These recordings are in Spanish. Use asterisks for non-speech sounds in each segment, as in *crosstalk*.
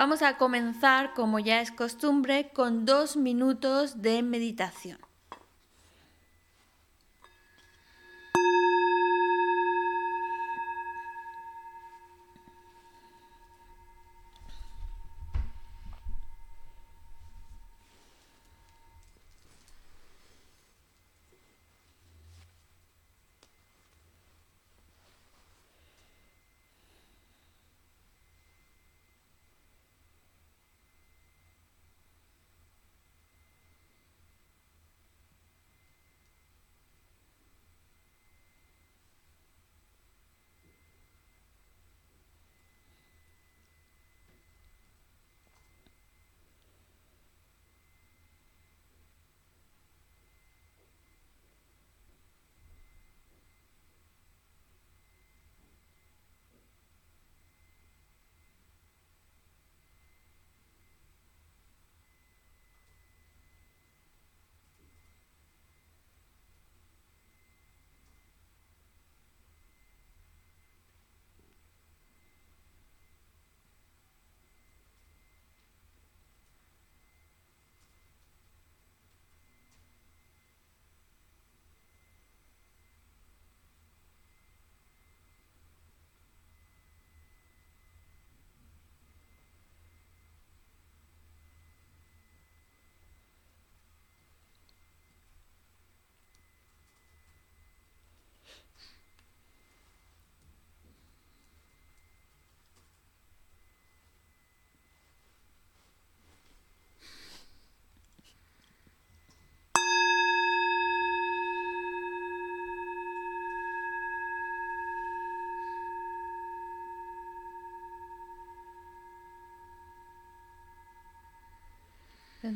Vamos a comenzar, como ya es costumbre, con dos minutos de meditación.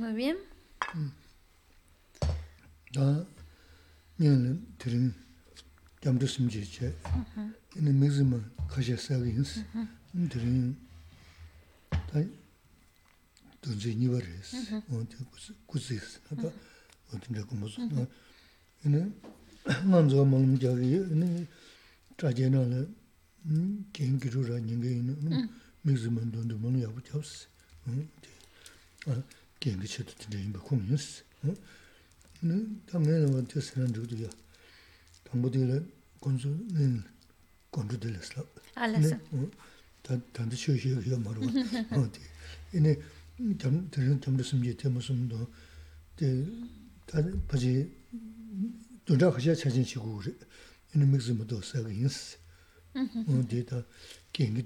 Mawim? Da nyingli tirin gyamdo simji che, ini mizima kasha sabi ins, tirin da dunzi niwa res, kuzi is, da wadinda kumazu. Ini manzo mangum jagi, ini trajena la kengiru ra nyingi ini mizima dundu mangu yabu jabsi. gengi chedo tinte inba kumi yunsi. Tangayana wan tiyo senan dhukudu ya, tangbo dhila gonzo, gonzo dhila slab. Alasa. Tanda shio shio ya marwa. Ine, dharan tamra sumye, tema sumdo, pachi, dhundra khasha chachin chigu uri, ine mikzi mato saga yunsi. Di ta gengi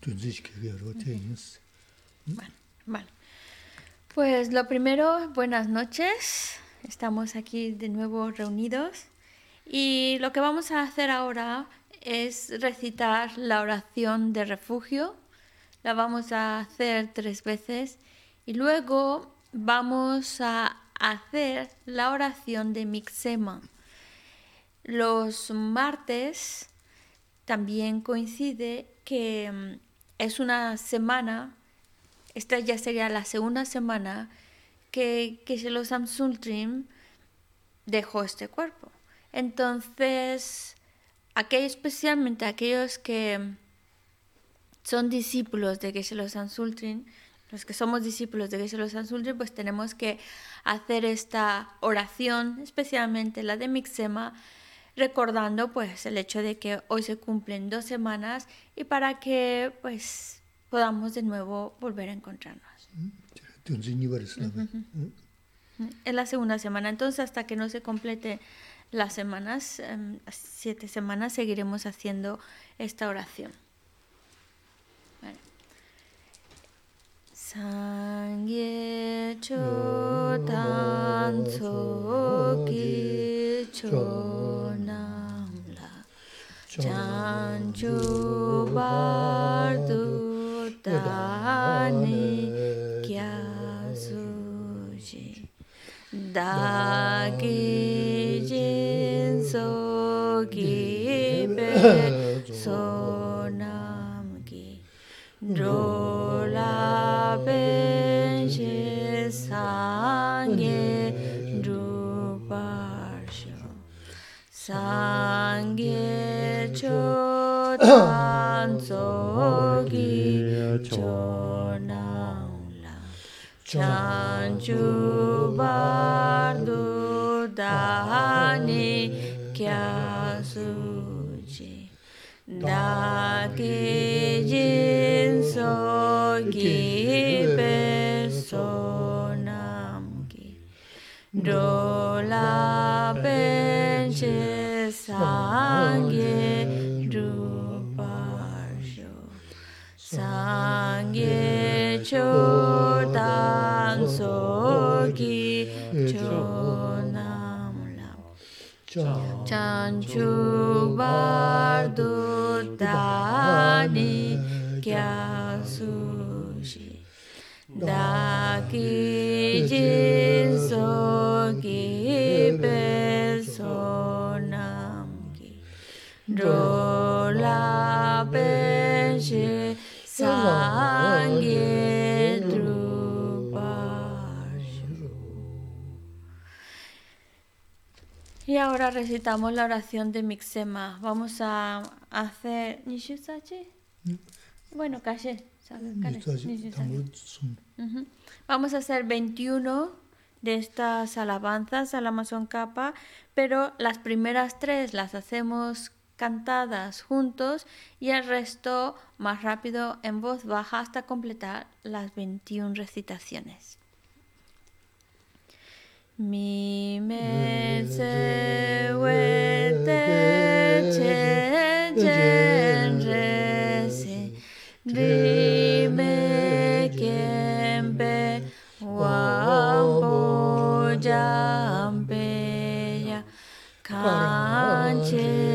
dhunzi shikega yarwa, tiyo yunsi. Vale, vale. Pues lo primero, buenas noches. Estamos aquí de nuevo reunidos y lo que vamos a hacer ahora es recitar la oración de refugio. La vamos a hacer tres veces y luego vamos a hacer la oración de Mixema. Los martes también coincide que mm, es una semana, esta ya sería la segunda semana que, que Shelo Samsultrim dejó este cuerpo. Entonces, aquellos, especialmente aquellos que son discípulos de Geshe Samsultrim, los que somos discípulos de Geshe Samsultrim, pues tenemos que hacer esta oración, especialmente la de Mixema, recordando pues el hecho de que hoy se cumplen dos semanas y para que pues podamos de nuevo volver a encontrarnos. Es la segunda semana, entonces hasta que no se complete las semanas, em, siete semanas, seguiremos haciendo esta oración. Vale. Sangye la dāni gyā sūjī dāgi jīn sō gī bē sō nām gī rō lā bē jī sāngi rū pār shō sāngi chō tān sō gī cho nam la chan da ni kya su da ki jin so gi pe so nam ki do 기 초당 속이 초남람. 잔주발두 다니 갸수시 다기진 속이 배소남기. 롤라벤시 사 음. Y ahora recitamos la oración de Mixema. Vamos a hacer. ¿Nishusachi? Bueno. Ujú. Vamos a hacer 21 de estas alabanzas al Amazon Kappa, pero las primeras tres las hacemos cantadas juntos y el resto más rápido en voz baja hasta completar las 21 recitaciones. Mi me se we te che jen re si ri me kem pe wa bo jam pe ya kan chen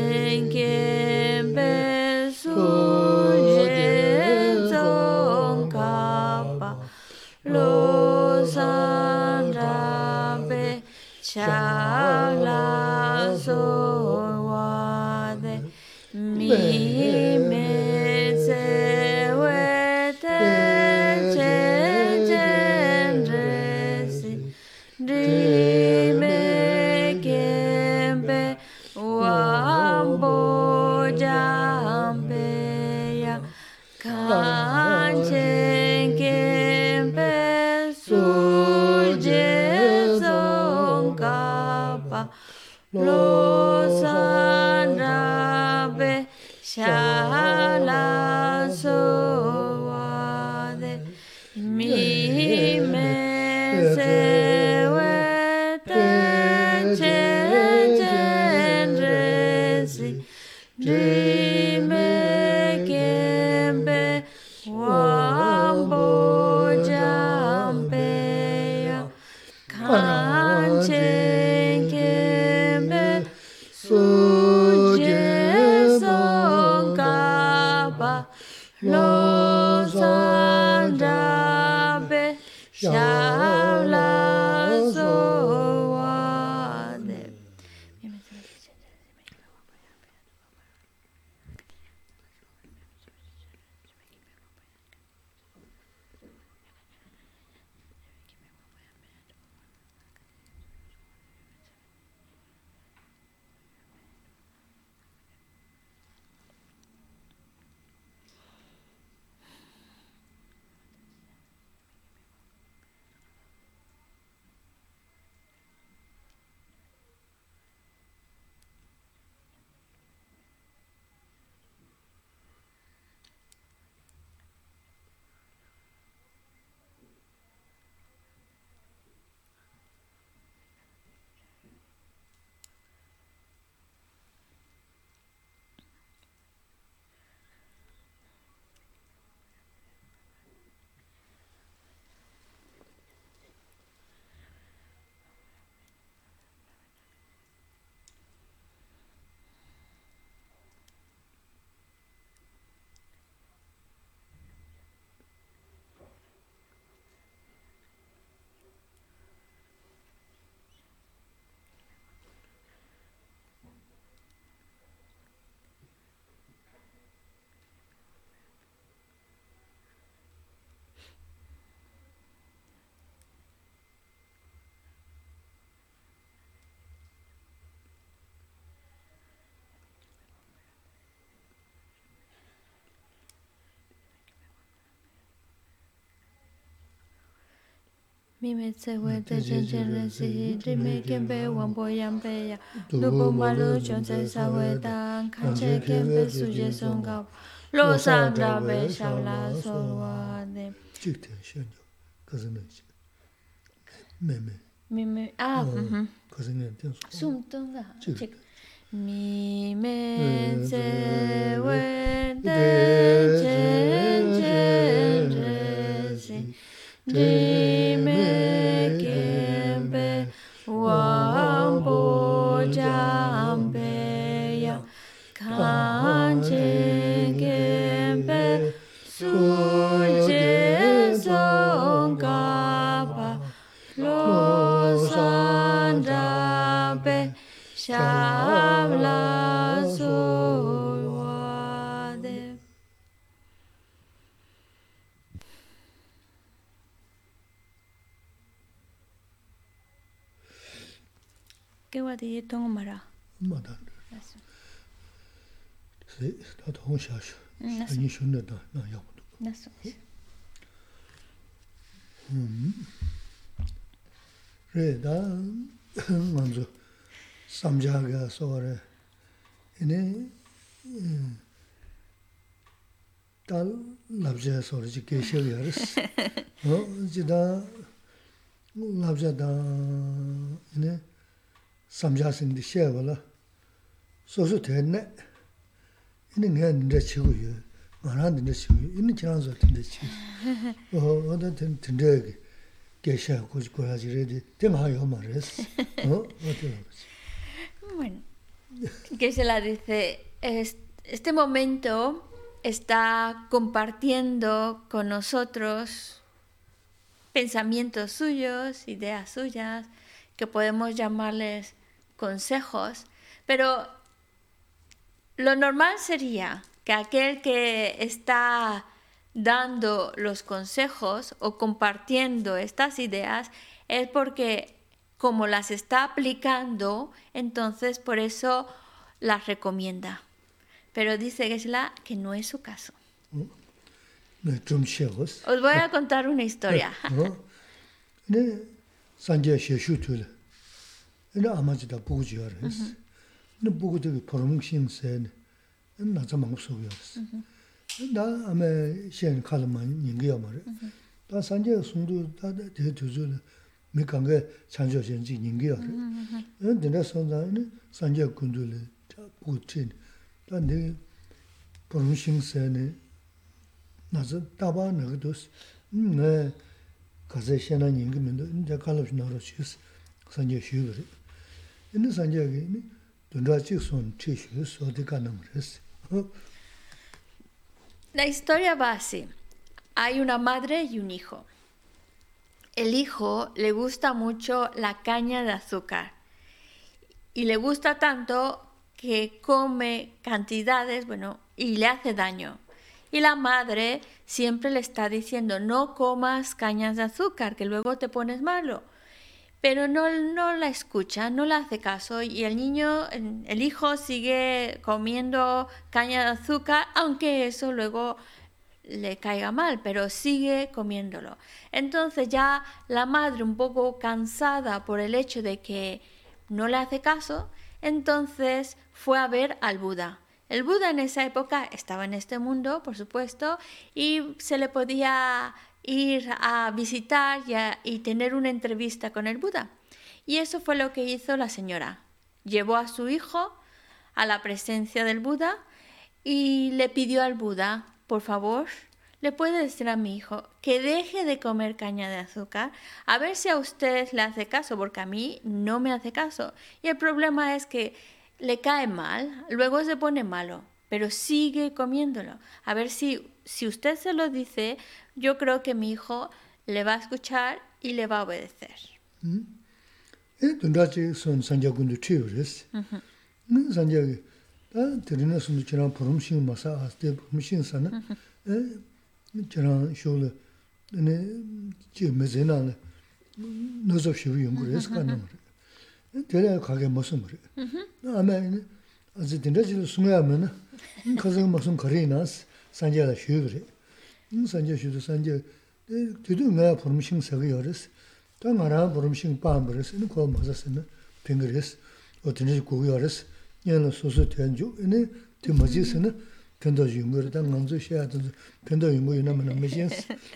mi me tse we de chen chen le si ri me ken pe wan po yang pe ya lu po ma lu chon tse sa we dan kan che ken pe su je song ga lo san da be sha la so wa de chik ten shen yo kazi ngen chi me me mi me ah mhm kazi ngen ten su sum tung da Chik. chik mi me Me tse tse we we de de chen chen chen chen 샴라 소와데 개와디 동마라 마다 세 다도 혼샤샤 아니 슌데다 나 야고도 나스 음 레다 먼저 samjāga sōre, ine tā labjā sōre jī kēshēw yaris. Jī tā labjā tā ine samjā sīndi shēwa la sōsū tēne, ine ngā nirā chigu yu, ngā rā nirā chigu yu, ine jirā sō tindā chigu. *laughs* Oda tindā kēshēw kuch kurā jirē di, tēng hā yō mā rēs, o tēng hā Bueno, que se la dice, es- este momento está compartiendo con nosotros pensamientos suyos, ideas suyas, que podemos llamarles consejos, pero lo normal sería que aquel que está dando los consejos o compartiendo estas ideas es porque como las está aplicando, entonces por eso las recomienda. Pero dice Gesla que no es su caso. Os voy a contar una historia. mi kange chancho shenji nyingi ya re. Dina sonza ini sanje kundu le bu chin. Ta ndi purung shing se ne nazi taba naga dos. Nga kaze shena nyingi mendo, nja kalab naro shis sanje shiyu re. Ini sanje ki ini dundra chik son chi shiyu so di ka nam res. La historia va así. Hay una madre y un hijo. El hijo le gusta mucho la caña de azúcar y le gusta tanto que come cantidades, bueno, y le hace daño. Y la madre siempre le está diciendo, no comas cañas de azúcar, que luego te pones malo. Pero no, no la escucha, no le hace caso y el niño, el hijo sigue comiendo caña de azúcar, aunque eso luego le caiga mal, pero sigue comiéndolo. Entonces ya la madre un poco cansada por el hecho de que no le hace caso, entonces fue a ver al Buda. El Buda en esa época estaba en este mundo, por supuesto, y se le podía ir a visitar y, tener una entrevista con el Buda. Y eso fue lo que hizo la señora. Llevó a su hijo a la presencia del Buda y le pidió al Buda, por favor, le puede decir a mi hijo que deje de comer caña de azúcar, a ver si a usted le hace caso, porque a mí no me hace caso. Y el problema es que le cae mal, luego se pone malo, pero sigue comiéndolo. A ver si, si usted se lo dice, yo creo que mi hijo le va a escuchar y le va a obedecer. 에돈 라지 손 산자군도 치우레스 네 산자게 다 드리나 손도 지나 포럼싱 마사 아스테 포럼싱 사나 에 지나 쇼르 네 지 메제나네 노조 쉬우 연구레스 가는 거 대략 가게 무슨 말이 아메 아직 dinda지 숨어야면 가서 무슨 거리나스 산자가 쉬우래 산자 쉬도 산자 되도 내가 포럼싱 사가 열었어 Tā ngā rā mūrum shīng pāmbu rīs, inī kua māsa sī na pīngi rīs, o tīni jī gugyā rīs, ñā na sūsū tian jū, inī tī mā jī Yungu yungu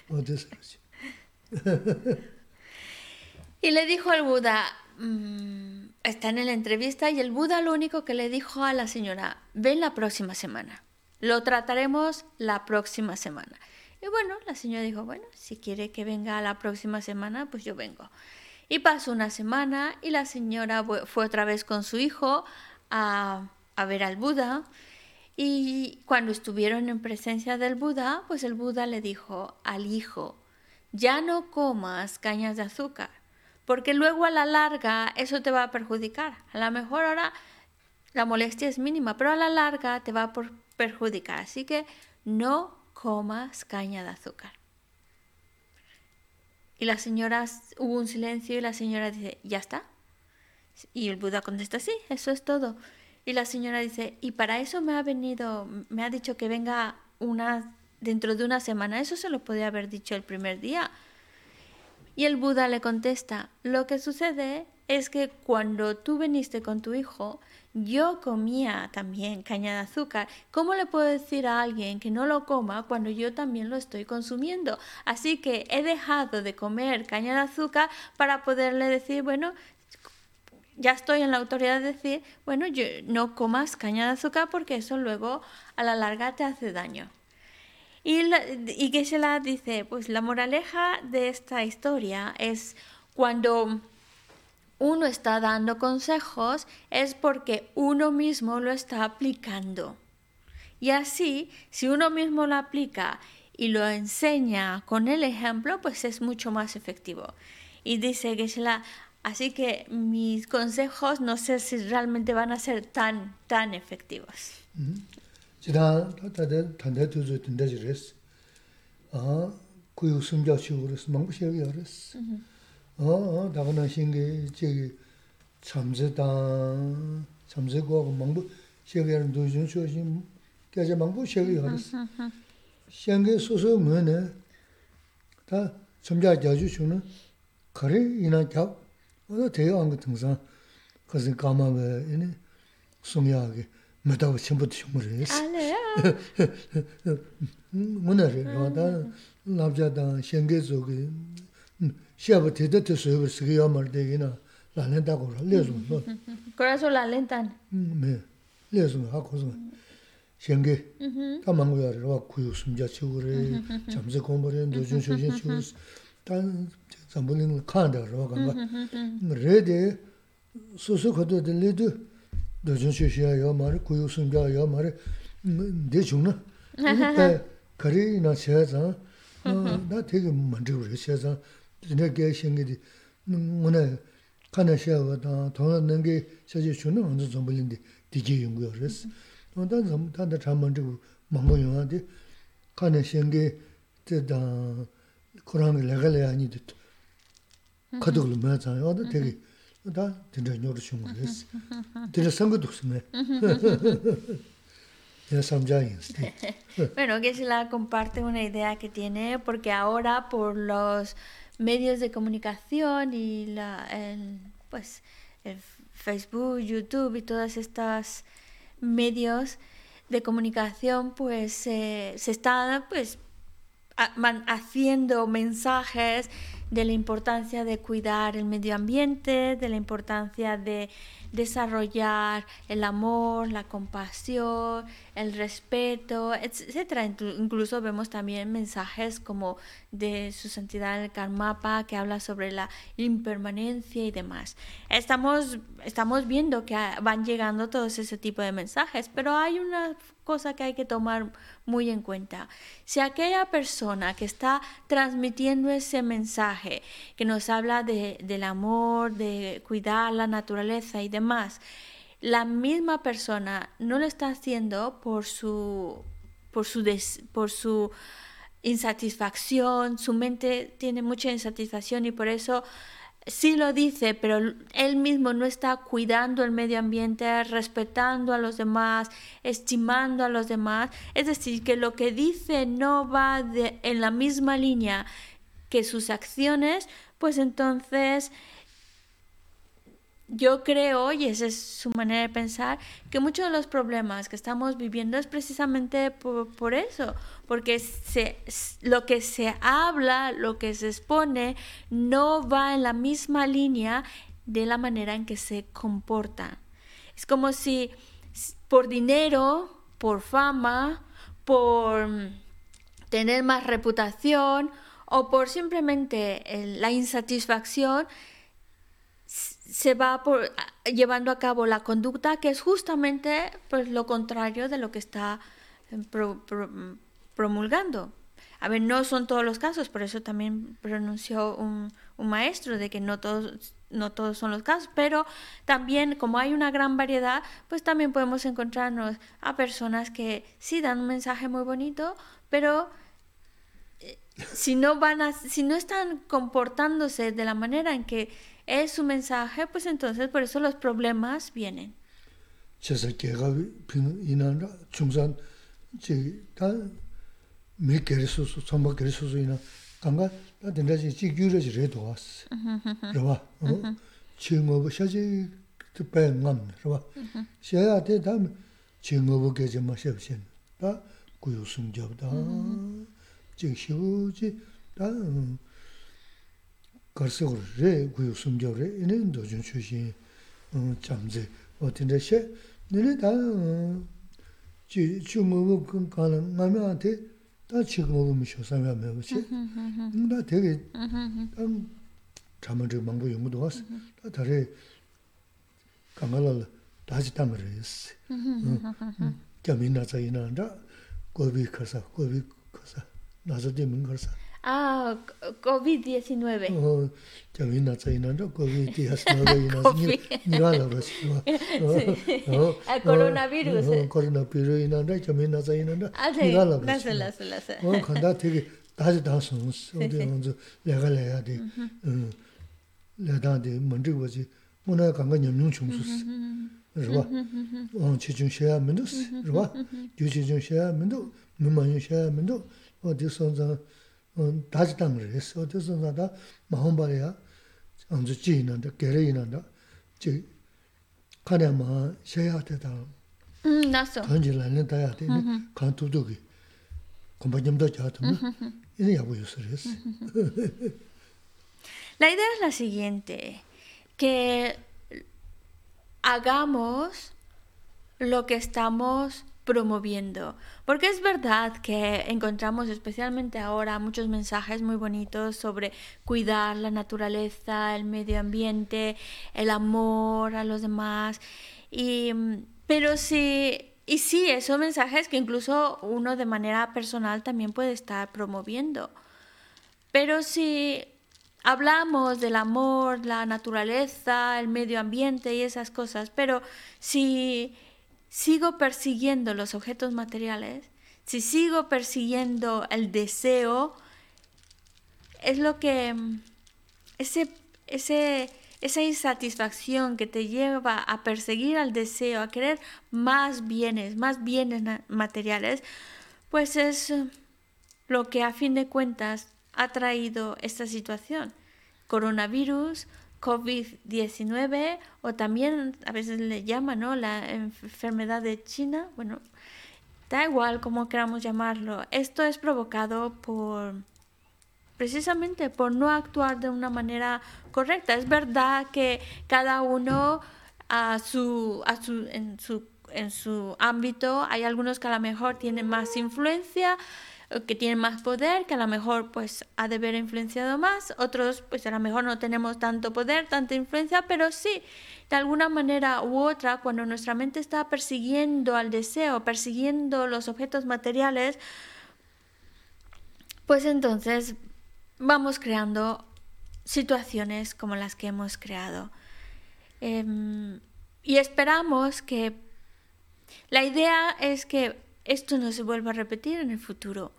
*laughs* o. Y le dijo al Buda, mmm, está en la entrevista y el Buda lo único que le dijo a la señora, ven la próxima semana, lo trataremos la próxima semana. Y bueno, la señora dijo, bueno, si quiere que venga la próxima semana, pues yo vengo. Y pasó una semana y la señora fue otra vez con su hijo a, ver al Buda. Y cuando estuvieron en presencia del Buda, pues el Buda le dijo al hijo, ya no comas cañas de azúcar, porque luego a la larga eso te va a perjudicar. A lo mejor ahora la molestia es mínima, pero a la larga te va a perjudicar. Así que no comas caña de azúcar. Y la señora, hubo un silencio y la señora dice, ¿ya está? Y el Buda contesta, sí, eso es todo. Y la señora dice, y para eso me ha venido, me ha dicho que venga una dentro de una semana. Eso se lo podía haber dicho el primer día. Y el Buda le contesta, lo que sucede es que cuando tú viniste con tu hijo, yo comía también caña de azúcar. ¿Cómo le puedo decir a alguien que no lo coma cuando yo también lo estoy consumiendo? Así que he dejado de comer caña de azúcar para poderle decir, bueno, ya estoy en la autoridad de decir, bueno, yo, no comas caña de azúcar porque eso luego a la larga te hace daño. Y, la, y Geshe-la dice, pues la moraleja de esta historia es cuando uno está dando consejos es porque uno mismo lo está aplicando. Y así, si uno mismo lo aplica y lo enseña con el ejemplo, pues es mucho más efectivo. Y dice que la así que mis consejos no sé si realmente van a ser tan, tan efectivos. 어다 가나 신게 저기 참제다 참제고 망부 시에는 도중 쇼신 깨제 망부 시에 하르스 신게 소소 뭐네 다 점자 자주 주는 거래 이나 겨 어느 대여한 거 등산 그래서 가마에 이네 숨야게 메다고 전부 shum을 했어 알아요 뭐나래 너다 남자다 신게 속에 Por eso la alentan. Me, leso ha cosa. Shenge. Ta mangu ya ro ku sumja chugure, chamse kombore ndo jun shojin chugus. Tan zambulin kaanda rwa kanga. Mm-hmm, mm-hmm. Re de susu kato de le de dojun shishiya ya mara, kuyu sumja ya mara, de chungna. Mm-hmm. Eh, Kari na shaya zang, ah, na tegi mandri uri shaya zang, dine gaya shingi di, muna kaanda shaya wa tanga, tanga nangi shaji chungna anzu zambulin di digi yungu ya res. Tanda cha mandri uri mambu yunga di, kaanda shingi di dang, kurangi lagalaya nidi tu. Laga laya ni di kaduglu maya zang yo da tegi da dinda nyoru shungu res. Dinda sanga duksime. bueno, que se la comparte una idea que tiene, porque ahora por los medios de comunicación y la, el, pues, el Facebook, YouTube y todos estos medios de comunicación, pues se están pues, haciendo mensajes de la importancia de cuidar el medio ambiente, de la importancia de desarrollar el amor, la compasión, el respeto, etcétera. Incluso vemos también mensajes como de su santidad el Karmapa que habla sobre la impermanencia y demás. Estamos, estamos viendo que van llegando todos ese tipo de mensajes, pero hay una cosa que hay que tomar muy en cuenta. Si aquella persona que está transmitiendo ese mensaje, que nos habla de, del amor, de cuidar la naturaleza y demás, la misma persona no lo está haciendo por su, por su, por su insatisfacción, su mente tiene mucha insatisfacción y por eso sí lo dice, pero él mismo no está cuidando el medio ambiente, respetando a los demás, estimando a los demás. Es decir, que lo que dice no va de, en la misma línea que sus acciones, pues entonces yo creo, y esa es su manera de pensar, que muchos de los problemas que estamos viviendo es precisamente por, eso, porque se, lo que se habla, lo que se expone, no va en la misma línea de la manera en que se comporta. Es como si por dinero, por fama, por tener más reputación o por simplemente la insatisfacción, se va llevando a cabo la conducta que es justamente pues, lo contrario de lo que está eh, promulgando. A ver, no son todos los casos, por eso también pronunció un, un, maestro de que no todos, no todos son los casos, pero también como hay una gran variedad, pues también podemos encontrarnos a personas que sí dan un mensaje muy bonito, pero eh, si no van a, si no están comportándose de la manera en que es su mensaje, pues entonces por eso los problemas vienen. *laughs* *laughs* 가르서고 레 구요 숨겨레 이는 도중 출신 어 잠제 어딘데 셰 너네 다 지, 주무고 그 가는 마음한테 다 지금 오면 쇼상에 하면 그렇지 나 되게 음 잠을 좀 망고 연구도 왔어 다 다래 강가를 다시 담을 했어 음 겸이나 자이나다 고비 가서 고비 가서 나서 되면 가서 Ah, COVID-19. Chavi na tsayi na ndo COVID-19 COVID. nirwa la rasi wa. Coronavirus. Coronavirus ina ndo chavi na tsayi na ndo nirwa la rasi wa. Lasa, lasa, lasa. O kanda tegi daji da sungus, onde onzu lega lega di, lega di mandri wazi, muna kanga nyamnyung chungsus. Rwa, on chichung shaya mindus, rwa, gyu chichung shaya mindu, mimanyu shaya mindu, o di sonzang, 다시 어.디서 나다 안주 지음 나서 compañero y ya voy la idea es la siguiente que hagamos lo que estamos promoviendo. Porque es verdad que encontramos especialmente ahora muchos mensajes muy bonitos sobre cuidar la naturaleza, el medio ambiente, el amor a los demás. Y, pero sí, y sí, esos mensajes que incluso uno de manera personal también puede estar promoviendo. Pero si hablamos del amor, la naturaleza, el medio ambiente y esas cosas, pero si sigo persiguiendo los objetos materiales, si sigo persiguiendo el deseo, es lo que ese, ese, esa insatisfacción que te lleva a perseguir al deseo, a querer más bienes, más bienes materiales, pues es lo que a fin de cuentas ha traído esta situación. Coronavirus, COVID-19 o también a veces le llaman ¿no? la enfermedad de China, bueno, da igual como queramos llamarlo, esto es provocado por precisamente por no actuar de una manera correcta. Es verdad que cada uno a su, a su, en, su, en su ámbito hay algunos que a lo mejor tienen más influencia, que tienen más poder, que a lo mejor pues ha de haber influenciado más, otros pues a lo mejor no tenemos tanto poder, tanta influencia, pero sí, de alguna manera u otra, cuando nuestra mente está persiguiendo al deseo, persiguiendo los objetos materiales, pues entonces vamos creando situaciones como las que hemos creado. Em, y esperamos que la idea es que esto no se vuelva a repetir en el futuro,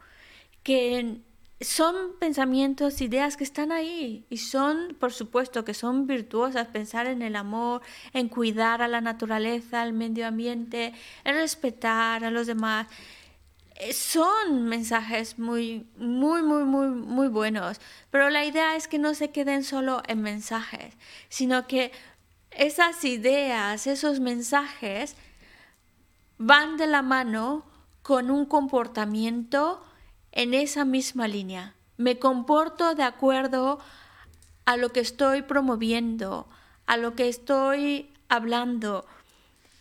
que son pensamientos, ideas que están ahí y son, por supuesto, que son virtuosas, pensar en el amor, en cuidar a la naturaleza, al medio ambiente, en respetar a los demás. eh, son mensajes muy, muy, muy, muy, muy buenos, pero la idea es que no se queden solo en mensajes, sino que esas ideas, esos mensajes van de la mano con un comportamiento en esa misma línea. Me comporto de acuerdo a lo que estoy promoviendo, a lo que estoy hablando,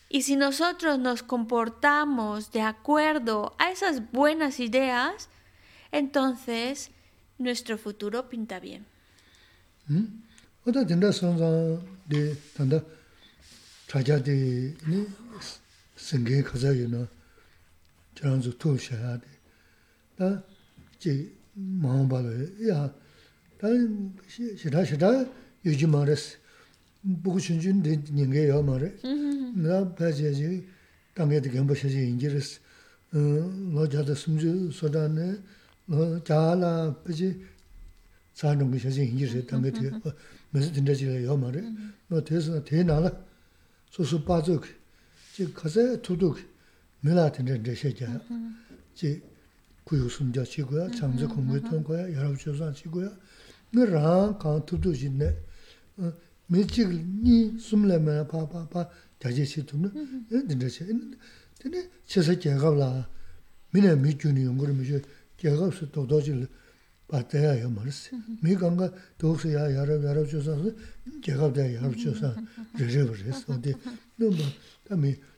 y si nosotros nos comportamos de acuerdo a esas buenas ideas, entonces nuestro futuro pinta bien. 저런서 투셔야 돼. 다 이제 마음 봐도 야 다른 시다 시다 요즘 말했어. 보고 준준 닌게요 말해. 나 배제지 당에도 겸보셔지 인지르스 어 로자다 숨주 소다네 어 자라 그지 사는 거 셔지 인지르스 당에도 무슨 된다지 요 말해. 너 대서 대나라 소소 빠족 즉 가서 두둑 밀라 텐데 데셰자 지 구유 숨자 치고야 장제 공부 통 거야 여러 조선 치고야 너랑 강투도 진네 밀직 니 숨려면 파파파 자제시 두는 근데시 근데 제세 제가라 미네 미준이 연구를 미주 제가스 도도질 바대야 요 말스 미간가 도스야 여러 여러 조선 제가다 여러 조선 제제버스 어디 너무 담이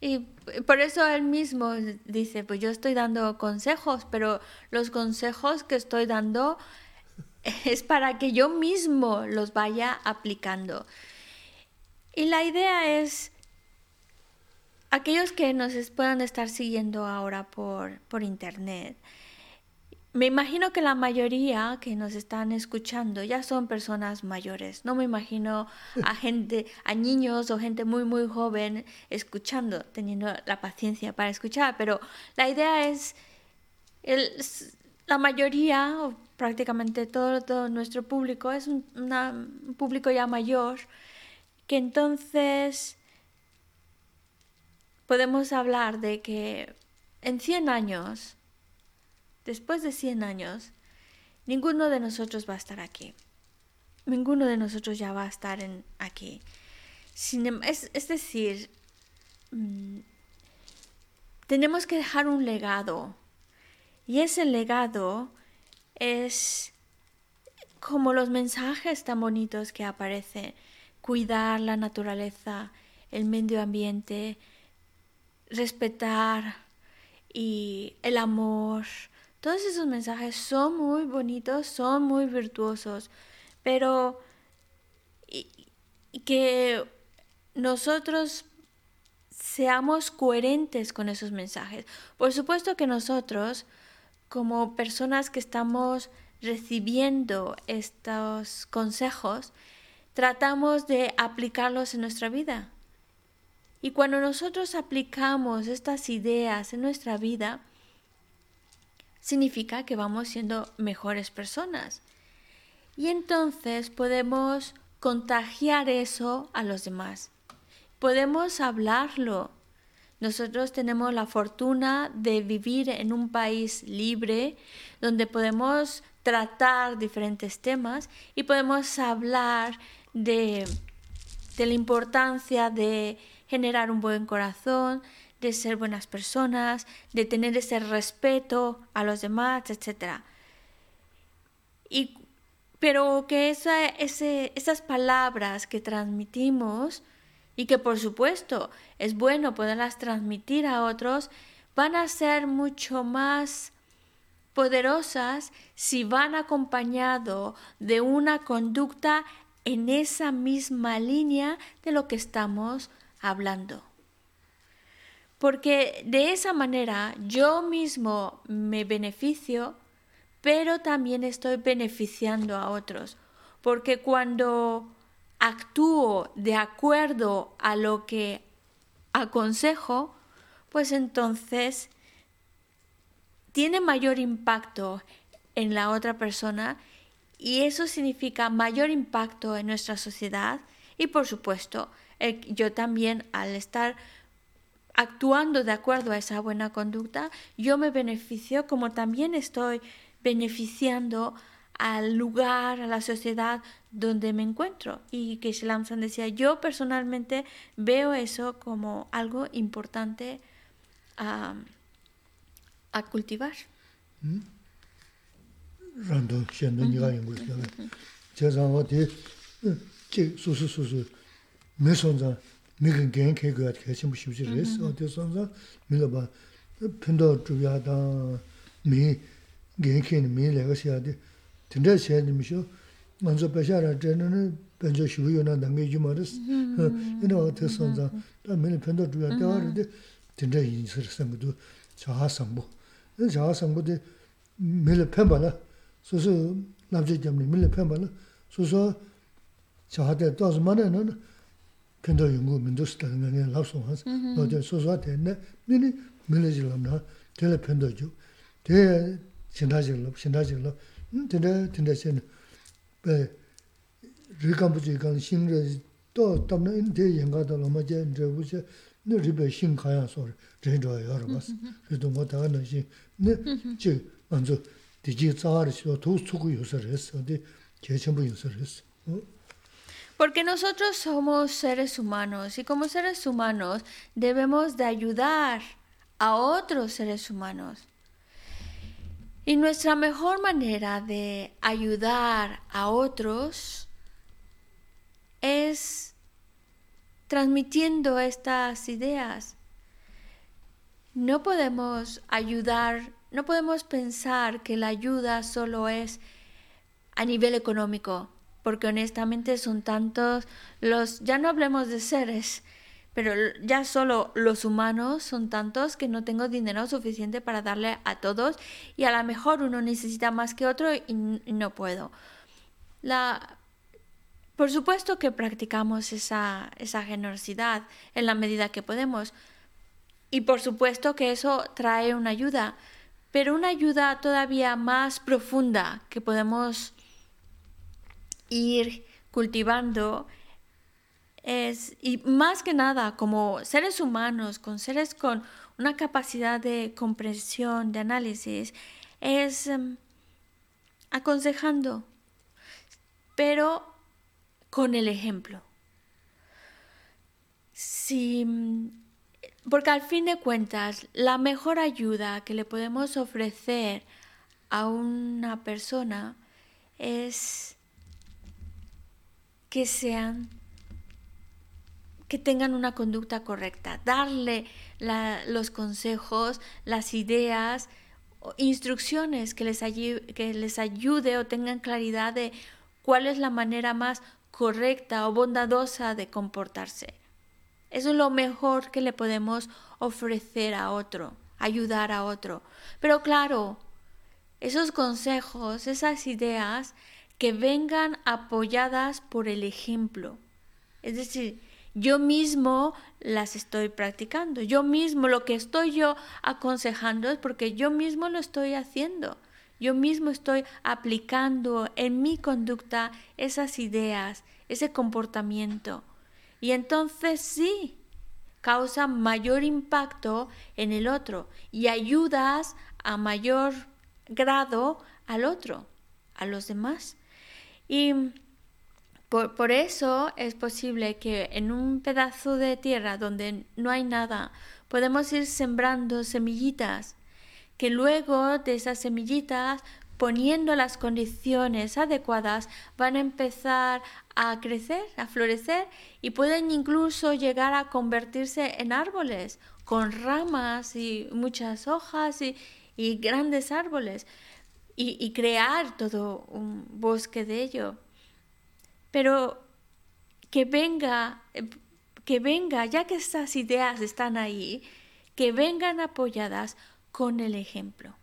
Y por eso él mismo dice, pues yo estoy dando consejos, pero los consejos que estoy dando es para que yo mismo los vaya aplicando. Y la idea es, aquellos que nos puedan estar siguiendo ahora por, por internet, me imagino que la mayoría que nos están escuchando ya son personas mayores. No me imagino a *laughs* gente, a niños o gente muy muy joven escuchando, teniendo la paciencia para escuchar. Pero la idea es el, la mayoría o prácticamente todo, todo nuestro público es un, un público ya mayor que entonces podemos hablar de que en 100 años después de 100 años, ninguno de nosotros va a estar aquí. Ninguno de nosotros ya va a estar aquí. Em, es, decir, mm, tenemos que dejar un legado. Y ese legado es como los mensajes tan bonitos que aparecen. Cuidar la naturaleza, el medio ambiente, respetar y el amor, todos esos mensajes son muy bonitos, son muy virtuosos, pero que nosotros seamos coherentes con esos mensajes. Por supuesto que nosotros, como personas que estamos recibiendo estos consejos, tratamos de aplicarlos en nuestra vida. Y cuando nosotros aplicamos estas ideas en nuestra vida, significa que vamos siendo mejores personas. Y entonces podemos contagiar eso a los demás. Podemos hablarlo. Nosotros tenemos la fortuna de vivir en un país libre donde podemos tratar diferentes temas y podemos hablar de, de la importancia de generar un buen corazón, de ser buenas personas, de tener ese respeto a los demás, etc. Y, pero que esas palabras que transmitimos y que por supuesto es bueno poderlas transmitir a otros, van a ser mucho más poderosas si van acompañado de una conducta en esa misma línea de lo que estamos hablando. Porque de esa manera yo mismo me beneficio, pero también estoy beneficiando a otros. Porque cuando actúo de acuerdo a lo que aconsejo, pues entonces tiene mayor impacto en la otra persona y eso significa mayor impacto en nuestra sociedad y por supuesto yo también al estar actuando de acuerdo a esa buena conducta, yo me beneficio como también estoy beneficiando al lugar, a la sociedad donde me encuentro. Y que Lamsan decía, yo personalmente veo eso como algo importante a, a cultivar. ngos ya. Ya zangwa de che su su su su me son za me gen gen ke ga ke sim shi ji res o de son za me la ba pen do zhu ya da me gen ke ni me le ga xia de ten de xie ni mi shu man zo ba xia ra zhen ne ben zo shu yu na dang ge ju ma res. Ina o de son za da me le pen do zhu ya da ra de ten de yin shi sang du cha ha sang bu. cha ha sang bu de me le pen ba la 소소 남제 때문에 밀레 펴발라 소소 저한테 또 만에는 근데 연구 민도스다는 pendo yungu mendo sitaga nga nga lap song hans, no jen so suwa ten na mini mili jilam na tela pendo ju, te shinda jilab, shinda jilab, hmm, tenda tenda shen rikambu jikan shingra to tamna in te yenga to loma je nre wu che ne ribe shing kaya so rin jo ya ro bas, rido mo taga na shing, ne mm-hmm. che anzo di ji tsaar shi to tu suku yu sar res, di che chenpu yu sar res. Hmm. Porque nosotros somos seres humanos y como seres humanos debemos de ayudar a otros seres humanos. Y nuestra mejor manera de ayudar a otros es transmitiendo estas ideas. No podemos ayudar no podemos pensar que la ayuda solo es a nivel económico, porque honestamente son tantos los, ya no hablemos de seres, pero ya solo los humanos son tantos que no tengo dinero suficiente para darle a todos y a lo mejor uno necesita más que otro y, no puedo. La, por supuesto que practicamos esa, esa generosidad en la medida que podemos y por supuesto que eso trae una ayuda, pero una ayuda todavía más profunda que podemos ir cultivando es, y más que nada, como seres humanos, con seres con una capacidad de comprensión, de análisis, es em, aconsejando, pero con el ejemplo. Si porque al fin de cuentas, la mejor ayuda que le podemos ofrecer a una persona es que sean que tengan una conducta correcta, darle los consejos, las ideas, instrucciones que les, que les ayude o tengan claridad de cuál es la manera más correcta o bondadosa de comportarse. Eso es lo mejor que le podemos ofrecer a otro, ayudar a otro. Pero claro, esos consejos, esas ideas que vengan apoyadas por el ejemplo. Es decir, yo mismo las estoy practicando. Yo mismo lo que estoy yo aconsejando es porque yo mismo lo estoy haciendo. Yo mismo estoy aplicando en mi conducta esas ideas, ese comportamiento. Y entonces sí, causa mayor impacto en el otro y ayudas a mayor grado al otro, a los demás. Y por, por, eso es posible que en un pedazo de tierra donde no hay nada, podemos ir sembrando semillitas, que luego de esas semillitas poniendo las condiciones adecuadas, van a empezar a crecer, a florecer y pueden incluso llegar a convertirse en árboles con ramas y muchas hojas y, grandes árboles y, crear todo un bosque de ello. pero que venga, eh, que venga, ya que estas ideas están ahí, que vengan apoyadas con el ejemplo.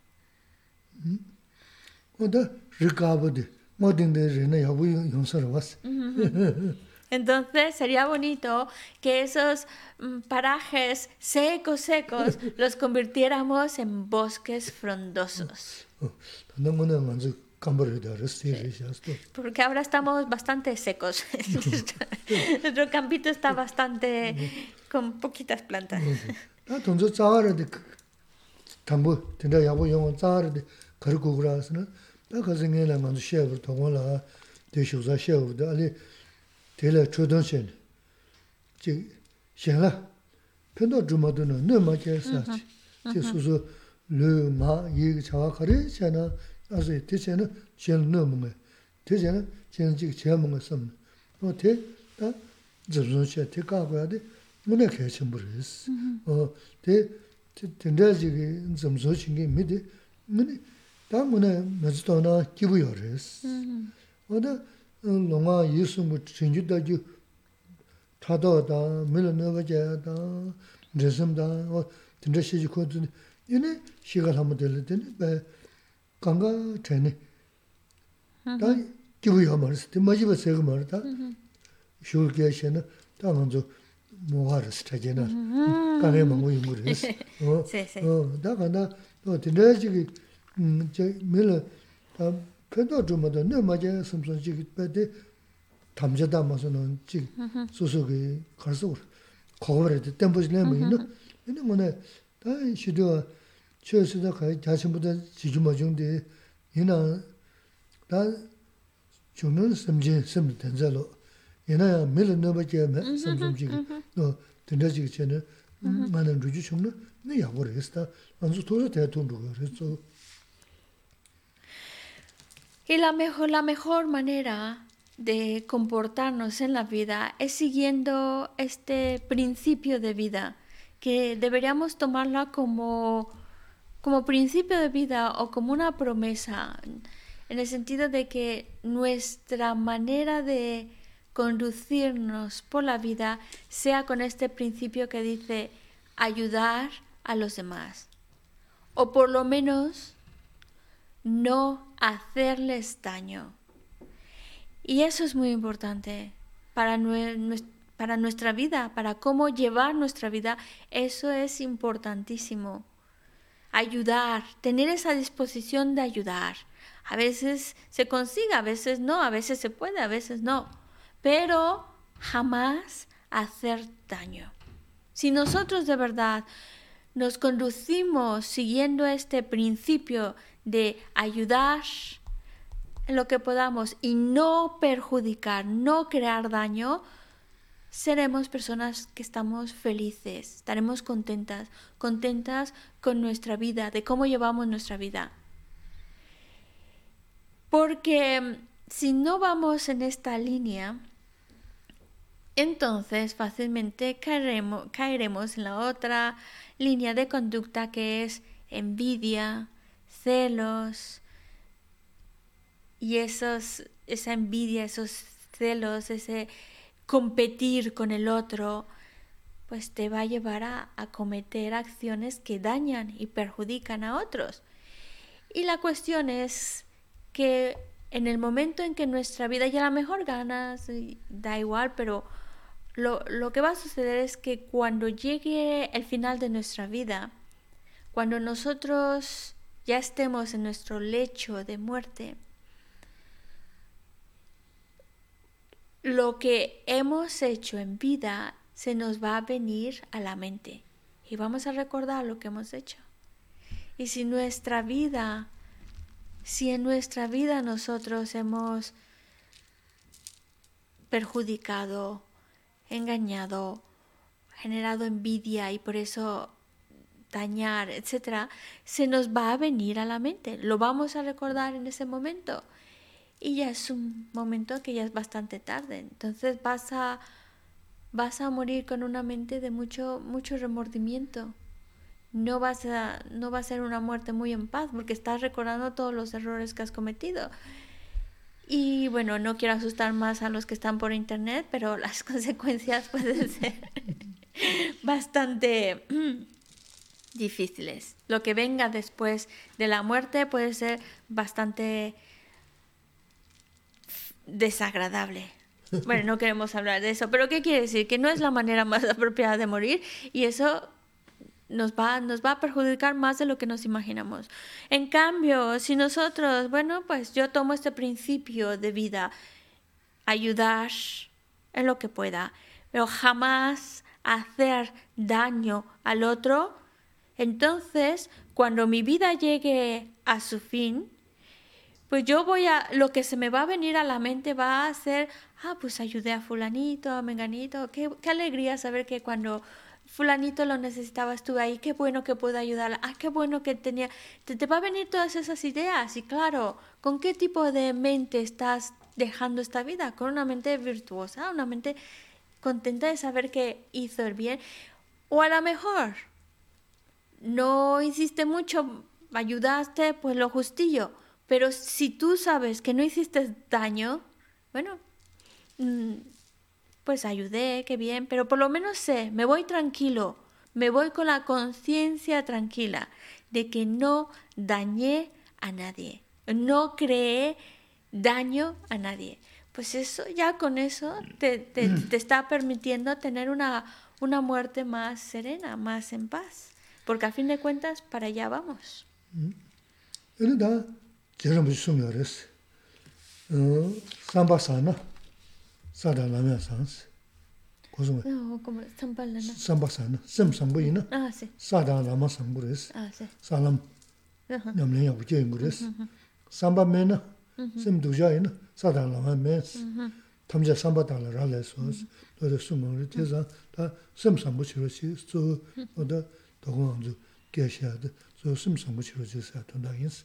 Entonces sería bonito que esos mm, parajes secos, secos, *laughs* los convirtiéramos en bosques frondosos. nanguna nganzu cámara de esto. Porque ahora estamos bastante secos. *laughs* Nuestro campito está bastante con poquitas plantas. Ah, tonzo tsawara de tambo, tenda yabo yongo tsawara de kariku kurasana. Da kazi ngay la nganzu shevar, tongo la de shukza shevar da ali tela chodon shen. Chik shen la, pendo dhuma dhuna, nyo ma kaya sachi. Chik susu lū mā yīg chāwā khārī chāna āsī tī chāna chēn nū mūngi, tī chāna chēn jīg chē mūngi samni. Nō tī tā dzabzhōn chē tī kā kuyā tī mūne kē chēmbu rīs. Tī tīndā jīg dzabzhōn chīngi mī tī mūne tā mūne mēchī tō nā kibu yō rīs. Wā tā lōngā yī sūmbu chīngyū tā jū tā tō tā, mī lō nō bā chē tā, rīsam tā, tīndā shē jī kō tū 이네 시가 한번 들을 때는 배 강가 전에 다 기부여 말았을 때 마지막 세고 말다 쇼게 시는 다 먼저 뭐하를 스타게나 강에 먹고 있는 거래서 어 다가나 또 들려지기 음저 밀어 다 편도 좀 얻어 내 맞아 숨숨지 그때 담자다 맞으면 지 소소게 가서 거버에 때 땜보지 내면 이는 뭐네 다 시도 Y la mejor, la mejor manera de comportarnos en la vida es siguiendo este principio de vida, que deberíamos tomarla como, como principio de vida o como una promesa, en el sentido de que nuestra manera de conducirnos por la vida sea con este principio que dice ayudar a los demás, o por lo menos no hacerles daño. Y eso es muy importante para, para nuestra vida, para cómo llevar nuestra vida. Eso es importantísimo. Ayudar, tener esa disposición de ayudar. A veces se consigue, a veces no, a veces se puede, a veces no. Pero jamás hacer daño. Si nosotros de verdad nos conducimos siguiendo este principio de ayudar en lo que podamos y no perjudicar, no crear daño, seremos personas que estamos felices, estaremos contentas, contentas con nuestra vida, de cómo llevamos nuestra vida. Porque mm, si no vamos en esta línea, entonces fácilmente caeremos, caeremos en la otra línea de conducta que es envidia, celos y esos, esa envidia, esos celos, ese competir con el otro, pues te va a llevar a, cometer acciones que dañan y perjudican a otros. Y la cuestión es que en el momento en que nuestra vida ya la mejor ganas, da igual, pero lo, lo, que va a suceder es que cuando llegue el final de nuestra vida, cuando nosotros ya estemos en nuestro lecho de muerte, lo que hemos hecho en vida se nos va a venir a la mente y vamos a recordar lo que hemos hecho. Y si nuestra vida, si en nuestra vida nosotros hemos perjudicado, engañado, generado envidia y por eso dañar, etcétera, se nos va a venir a la mente. Lo vamos a recordar en ese momento. Y ya es un momento que ya es bastante tarde. Entonces vas a, vas a morir con una mente de mucho, mucho remordimiento. No, vas a, no va a ser una muerte muy en paz porque estás recordando todos los errores que has cometido. Y bueno, no quiero asustar más a los que están por internet, pero *laughs* las consecuencias pueden ser *laughs* bastante *clears throat* difíciles. Lo que venga después de la muerte puede ser bastante desagradable. Bueno, no queremos hablar de eso, pero ¿qué quiere decir? Que no es la manera más *laughs* apropiada de morir y eso nos va, nos va a perjudicar más de lo que nos imaginamos. En cambio, si nosotros, bueno, pues yo tomo este principio de vida, ayudar en lo que pueda, pero jamás hacer daño al otro, entonces cuando mi vida llegue a su fin, pues yo voy a, lo que se me va a venir a la mente va a ser, ah, pues ayudé a fulanito, a menganito, qué, qué alegría saber que cuando fulanito lo necesitaba, estuve ahí, qué bueno que puedo ayudar, ah, qué bueno que tenía, te, te va a venir todas esas ideas y claro, ¿con qué tipo de mente estás dejando esta vida? Con una mente virtuosa, una mente contenta de saber que hizo el bien, o a lo mejor no hiciste mucho, ayudaste, pues lo justillo, pero si tú sabes que no hiciste daño, bueno, mm, pues ayudé, qué bien, pero por lo menos sé, me voy tranquilo, me voy con la conciencia tranquila de que no dañé a nadie, no creé daño a nadie. Pues eso, ya con eso te, te, te está permitiendo tener una, una muerte más serena, más en paz, porque a fin de cuentas para allá vamos. jirimbu sumyo resi. Samba sana, sada lamya sansi. Kuzume. Samba lana. Samba sana, sim sambu ina. Sada lama sambu resi. Salam nyamlin yabu jengu resi. Samba mena, sim duja ina, sada lama mensi. Tamja samba dala rale sosi. Lodo sumyo resi, teza ta sim sambu shiro shi, su oda dogo anzu gesha, su sim sambu shiro shi sa tunda insi.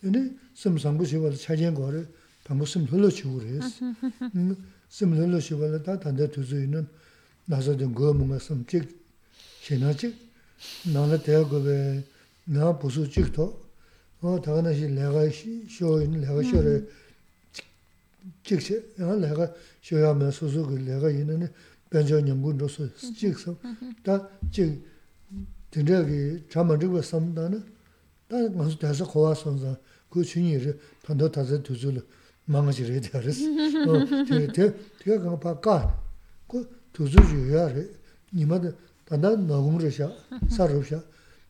근데 좀 상부 시월 차진 거를 방금 좀 흘러 주고 그래서 좀 흘러 주고 다 단대 두주는 나서 좀 거문가 좀찍 지나지 나는 대학업에 나 보수 찍도 어 다가나시 내가 쇼인 내가 쇼를 찍지 내가 쇼야면 소소 그 내가 있는 변전 연구로서 찍서 다찍 된다기 자만 저거 삼다는 다 가서 대서 고아선사 그 춘이를 돈도 다서 두줄 망아지래 되었어. 어, 되게 되게 가봐 가. 그 두줄이 야래. 니마다 단다 나공르샤 사르샤.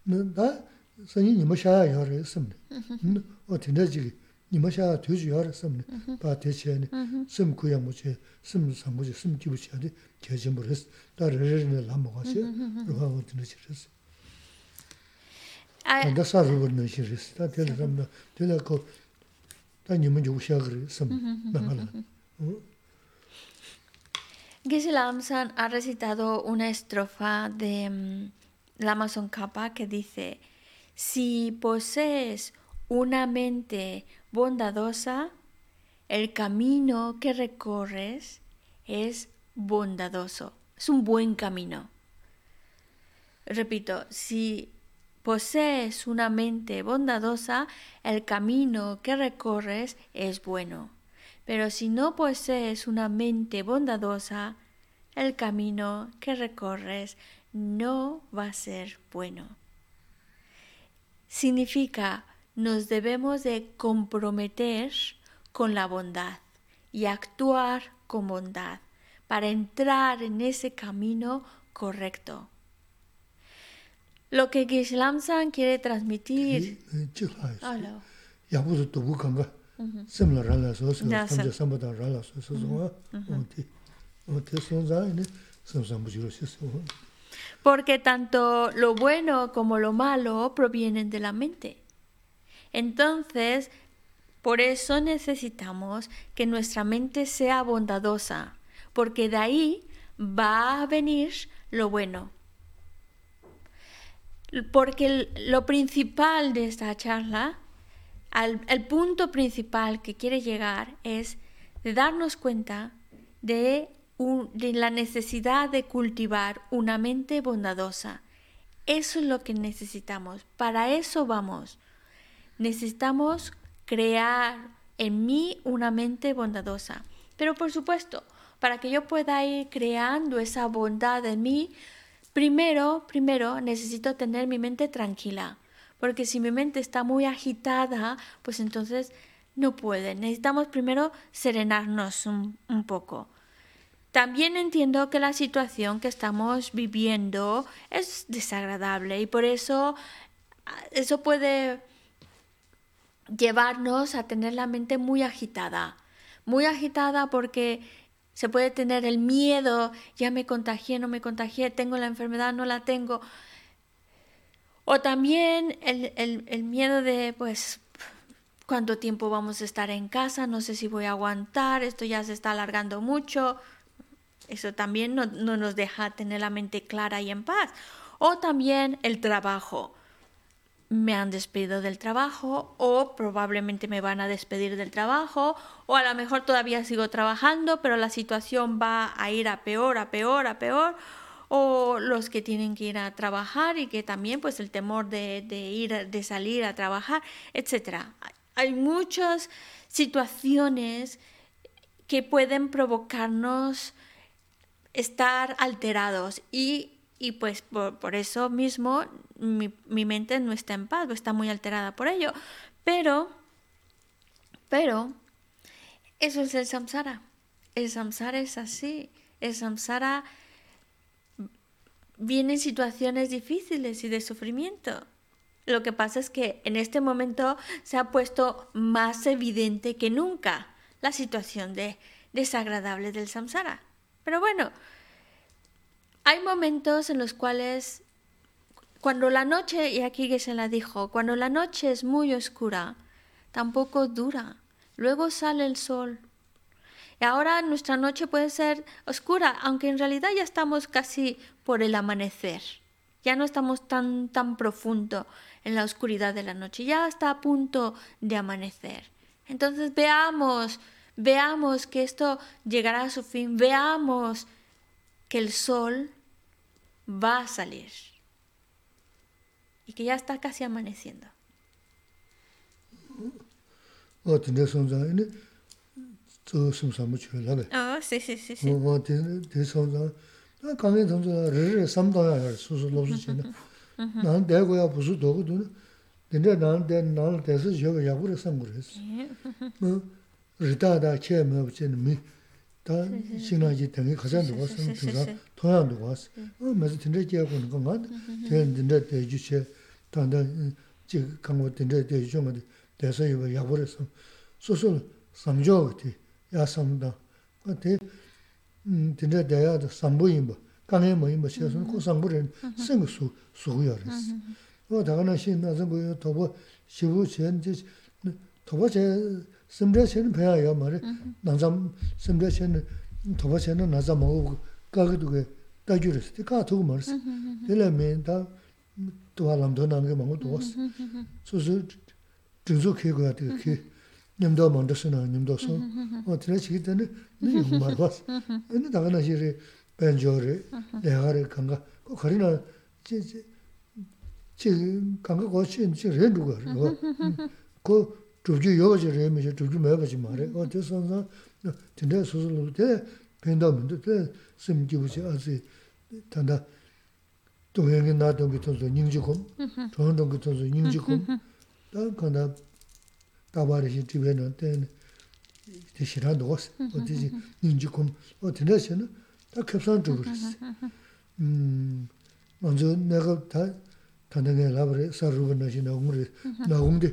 나 선이 니마샤 야래 섬네. 어, 된다지. 니마샤 되지 야래 섬네. 바 대체네. 섬 그야 뭐지. 섬 상고지 섬 기부지. 개진을 했어. 다르르는 남아가지. 그러고 들으시랬어. Gisela Amsan ha recitado una estrofa de um, la Amazon Kappa que dice, si posees una mente bondadosa, el camino que recorres es bondadoso, es un buen camino. Repito, si posees una mente bondadosa, el camino que recorres es bueno. Pero si no posees una mente bondadosa, el camino que recorres no va a ser bueno. Significa, nos debemos de comprometer con la bondad y actuar con bondad para entrar en ese camino correcto. Lo que Gislam San quiere transmitir. Porque tanto lo bueno como lo malo provienen de la mente. Entonces, por eso necesitamos que nuestra mente sea bondadosa, porque de ahí va a venir lo bueno porque lo principal de esta charla, el punto principal que quiere llegar es de darnos cuenta de, de la necesidad de cultivar una mente bondadosa. Eso es lo que necesitamos. Para eso vamos. Necesitamos crear en mí una mente bondadosa. Pero por supuesto, para que yo pueda ir creando esa bondad en mí, primero, primero necesito tener mi mente tranquila. Porque si mi mente está muy agitada, pues entonces no puede. Necesitamos primero serenarnos un, un poco. También entiendo que la situación que estamos viviendo es desagradable y por eso eso puede llevarnos a tener la mente muy agitada. Muy agitada porque se puede tener el miedo, ya me contagié, no me contagié, tengo la enfermedad, no la tengo. O también el, miedo de, pues, cuánto tiempo vamos a estar en casa, no sé si voy a aguantar, esto ya se está alargando mucho. Eso también no, no nos deja tener la mente clara y en paz. O también el trabajo me han despedido del trabajo o probablemente me van a despedir del trabajo o a lo mejor todavía sigo trabajando pero la situación va a ir a peor, a peor, a peor o los que tienen que ir a trabajar y que también pues el temor de, ir, de salir a trabajar, etcétera. Hay muchas situaciones que pueden provocarnos estar alterados y y pues por, eso mismo mi, mi, mente no está en paz, está muy alterada por ello. Pero, pero, eso es el samsara. El samsara es así. El samsara viene en situaciones difíciles y de sufrimiento. Lo que pasa es que en este momento se ha puesto más evidente que nunca la situación de desagradable del samsara. Pero bueno, hay momentos en los cuales, cuando la noche, y aquí que se la dijo, cuando la noche es muy oscura, tampoco dura. Luego sale el sol. Y ahora nuestra noche puede ser oscura, aunque en realidad ya estamos casi por el amanecer. Ya no estamos tan, tan profundo en la oscuridad de la noche, ya está a punto de amanecer. Entonces veamos, veamos que esto llegará a su fin, veamos que el sol va a salir. Y que ya está casi amaneciendo. Oh, sí, sí, sí, sí. 다 신나지 되게 가장 좋았어. 그래서 통화도 왔어. 어, 맞아. 진짜 제가 보는 거 맞아. 제가 진짜 대주체 단다 지 강고 진짜 대주 좀 돼서 이거 야버렸어. 소소 삼조티 야삼다. 어때? 음, 진짜 대야도 삼부인 뭐. 강에 뭐인 뭐 시에서 그 삼부를 생수 수고야랬어. 어, 다가나 신나서 뭐 더버 시부 전제 더버 제 심제 셴 배야 말이 나잠 심제 셴 도바 셴은 나자 먹고 가기도 그 다주르스 티카 두고 말스 될래면다 도할람도 나게 먹고 도스 소소 증조 계획이 되게 님도 만드스나 님도서 어 드네 지기 때문에 네 말봤어 근데 다가나 시리 벤조리 내가를 간가 그 거리나 지 지금 간가 거친 지 레두가 그거 chubju yobaji reyme she, chubju mayabaji ma re. O te sanza, tindaya susu lulu, te penda mundu, te sim kibuchi azi, tanda 동행이 na dongi tonso nyingji kum, chon dongi tonso nyingji kum, ta kanda tabari shi tibwe na ten, te shiran dogos, o te shi nyingji kum, o tindaya she na, ta kepsan chubu resi. Mm, manzo naga ta, tanda nga labari, saruba na shi nagumri, nagumdi,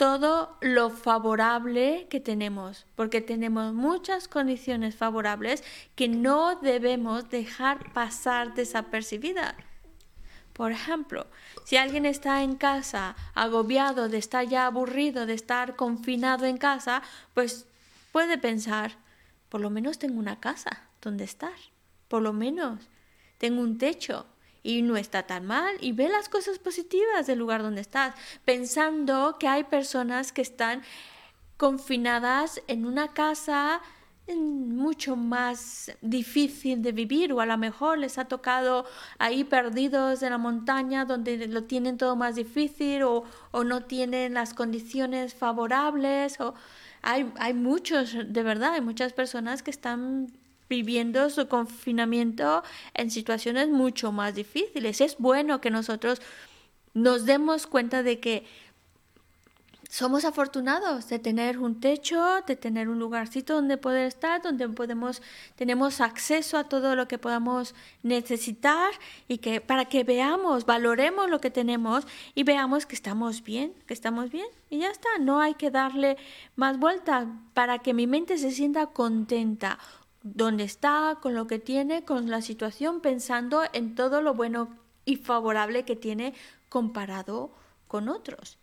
todo lo favorable que tenemos, porque tenemos muchas condiciones favorables que no debemos dejar pasar desapercibidas. Por ejemplo, si alguien está en casa agobiado de estar ya aburrido de estar confinado en casa, pues puede pensar, por lo menos tengo una casa donde estar, por lo menos tengo un techo y no está tan mal y ve las cosas positivas del lugar donde estás, pensando que hay personas que están confinadas en una casa mucho más difícil de vivir o a lo mejor les ha tocado ahí perdidos en la montaña donde lo tienen todo más difícil o, o no tienen las condiciones favorables o hay, hay muchos, de verdad, hay muchas personas que están viviendo su confinamiento en situaciones mucho más difíciles. Es bueno que nosotros nos demos cuenta de que somos afortunados de tener un techo, de tener un lugarcito donde poder estar, donde podemos, tenemos acceso a todo lo que podamos necesitar y que para que veamos, valoremos lo que tenemos y veamos que estamos bien, que estamos bien y ya está. No hay que darle más vuelta para que mi mente se sienta contenta donde está, con lo que tiene, con la situación, pensando en todo lo bueno y favorable que tiene comparado con otros.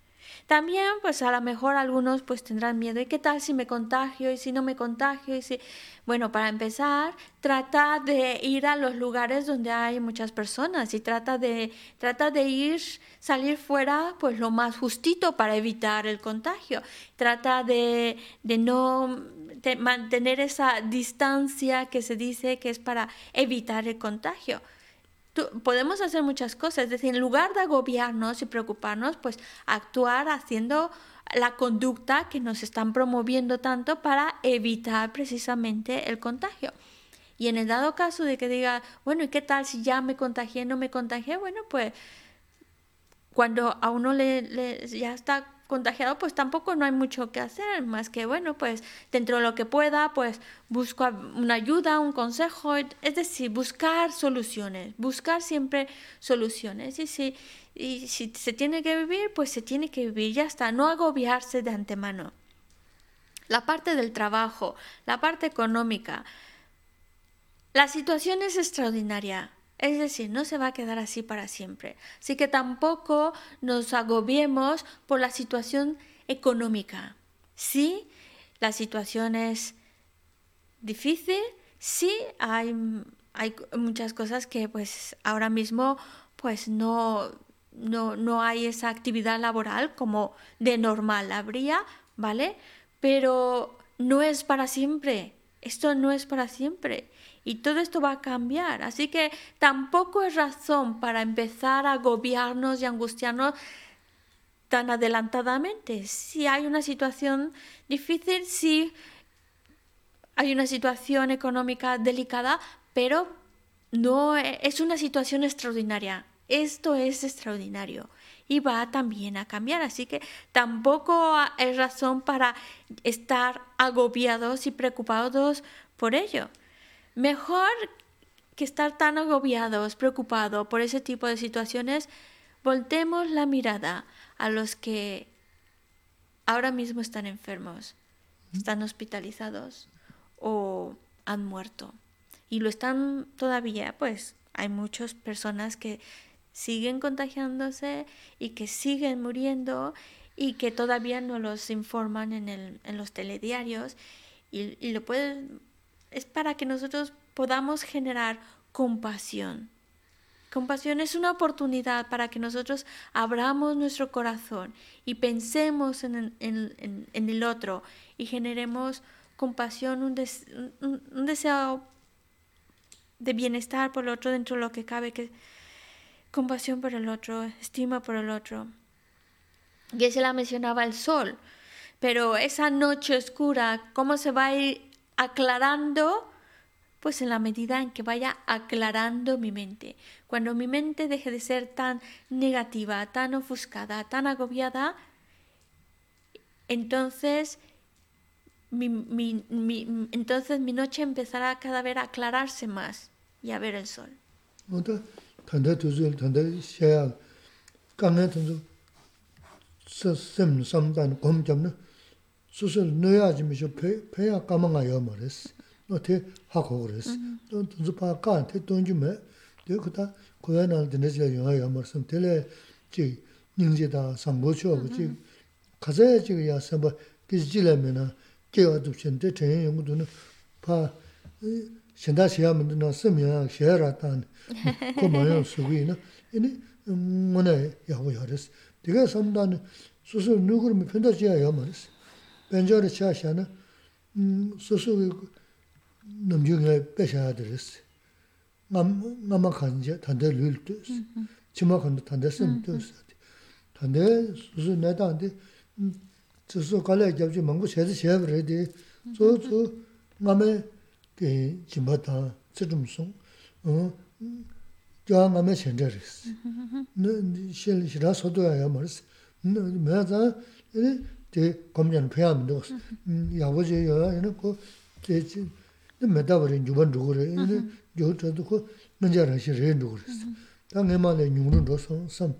También, pues a lo mejor algunos pues tendrán miedo. ¿Y qué tal si me contagio? ¿Y si no me contagio? ¿Y si... Bueno, para empezar, trata de ir a los lugares donde hay muchas personas y trata de, trata de ir, salir fuera pues lo más justito para evitar el contagio. Trata de, de no mantener esa distancia que se dice que es para evitar el contagio podemos hacer muchas cosas, es decir, en lugar de agobiarnos y preocuparnos, pues actuar haciendo la conducta que nos están promoviendo tanto para evitar precisamente el contagio. Y en el dado caso de que diga, bueno, ¿y qué tal si ya me contagié, no me contagié? Bueno, pues cuando a uno le, le ya está contagiado, pues tampoco no hay mucho que hacer, más que, bueno, pues dentro de lo que pueda, pues busco una ayuda, un consejo, es decir, buscar soluciones, buscar siempre soluciones. Y si, y si se tiene que vivir, pues se tiene que vivir, ya está, no agobiarse de antemano. La parte del trabajo, la parte económica, la situación es extraordinaria. Es decir, no se va a quedar así para siempre. Así que tampoco nos agobiemos por la situación económica. Sí, la situación es difícil, sí, hay, hay muchas cosas que pues ahora mismo pues no, no, no hay esa actividad laboral como de normal habría, ¿vale? Pero no es para siempre. Esto no es para siempre y todo esto va a cambiar. Así que tampoco es razón para empezar a agobiarnos y angustiarnos tan adelantadamente. Si hay una situación difícil, si hay una situación económica delicada, pero no es una situación extraordinaria. Esto es extraordinario y va también a cambiar. Así que tampoco es razón para estar agobiados y preocupados por ello. Mejor que estar tan agobiados, preocupados por ese tipo de situaciones, voltemos la mirada a los que ahora mismo están enfermos, están hospitalizados o han muerto. Y lo están todavía, pues hay muchas personas que siguen contagiándose y que siguen muriendo y que todavía no los informan en, el, en los telediarios y, y lo pueden es para que nosotros podamos generar compasión. Compasión es una oportunidad para que nosotros abramos nuestro corazón y pensemos en, el otro y generemos compasión, un, deseo de bienestar por el otro dentro de lo que cabe, que compasión por el otro, estima por el otro. Y se la mencionaba el sol, pero esa noche oscura, ¿cómo se va a ir aclarando, pues en la medida en que vaya aclarando mi mente. Cuando mi mente deje de ser tan negativa, tan ofuscada, tan agobiada, entonces mi, entonces mi noche empezará cada vez a aclararse más y a ver el sol. 수술 넣어야지 미셔 폐 폐야 까망아요 말했어. 너테 하고 그랬어. 또 또 파까 테 돈주매. 되고다 고야날 되는지 영화야 말씀 텔레 지 닝제다 상보초 그지 가자야 지야 선바 기지라면은 kiawa tu shen, te chen yung tu na pa shenda xia mi na sim ya xia ra ta ko ma yang su gui na ini mo na ya wu ya res. Diga sam da na su su nukur mi penda xia ya ma res. 벤저르 샤샤나 음 소소 넘주게 빼셔야 되스 남 남아 간제 단데 룰트 지마 간데 단데 쓴트 단데 소소 내다한테 소소 갈래 잡지 망고 셔서 셔 그래디 소소 남에 그 지마다 쓰름송 어 저항 남에 셴저스 너 실시라 소도야 말스 너 매자 이 ya maris. Maya zang, di gomjan pya mdos. Yabu je ya ya, ko meda wari nyuban dhugu ray, gyo chadu ko nanja rashi ray dhugu riz. Ta ngema le nyungrun dho sam.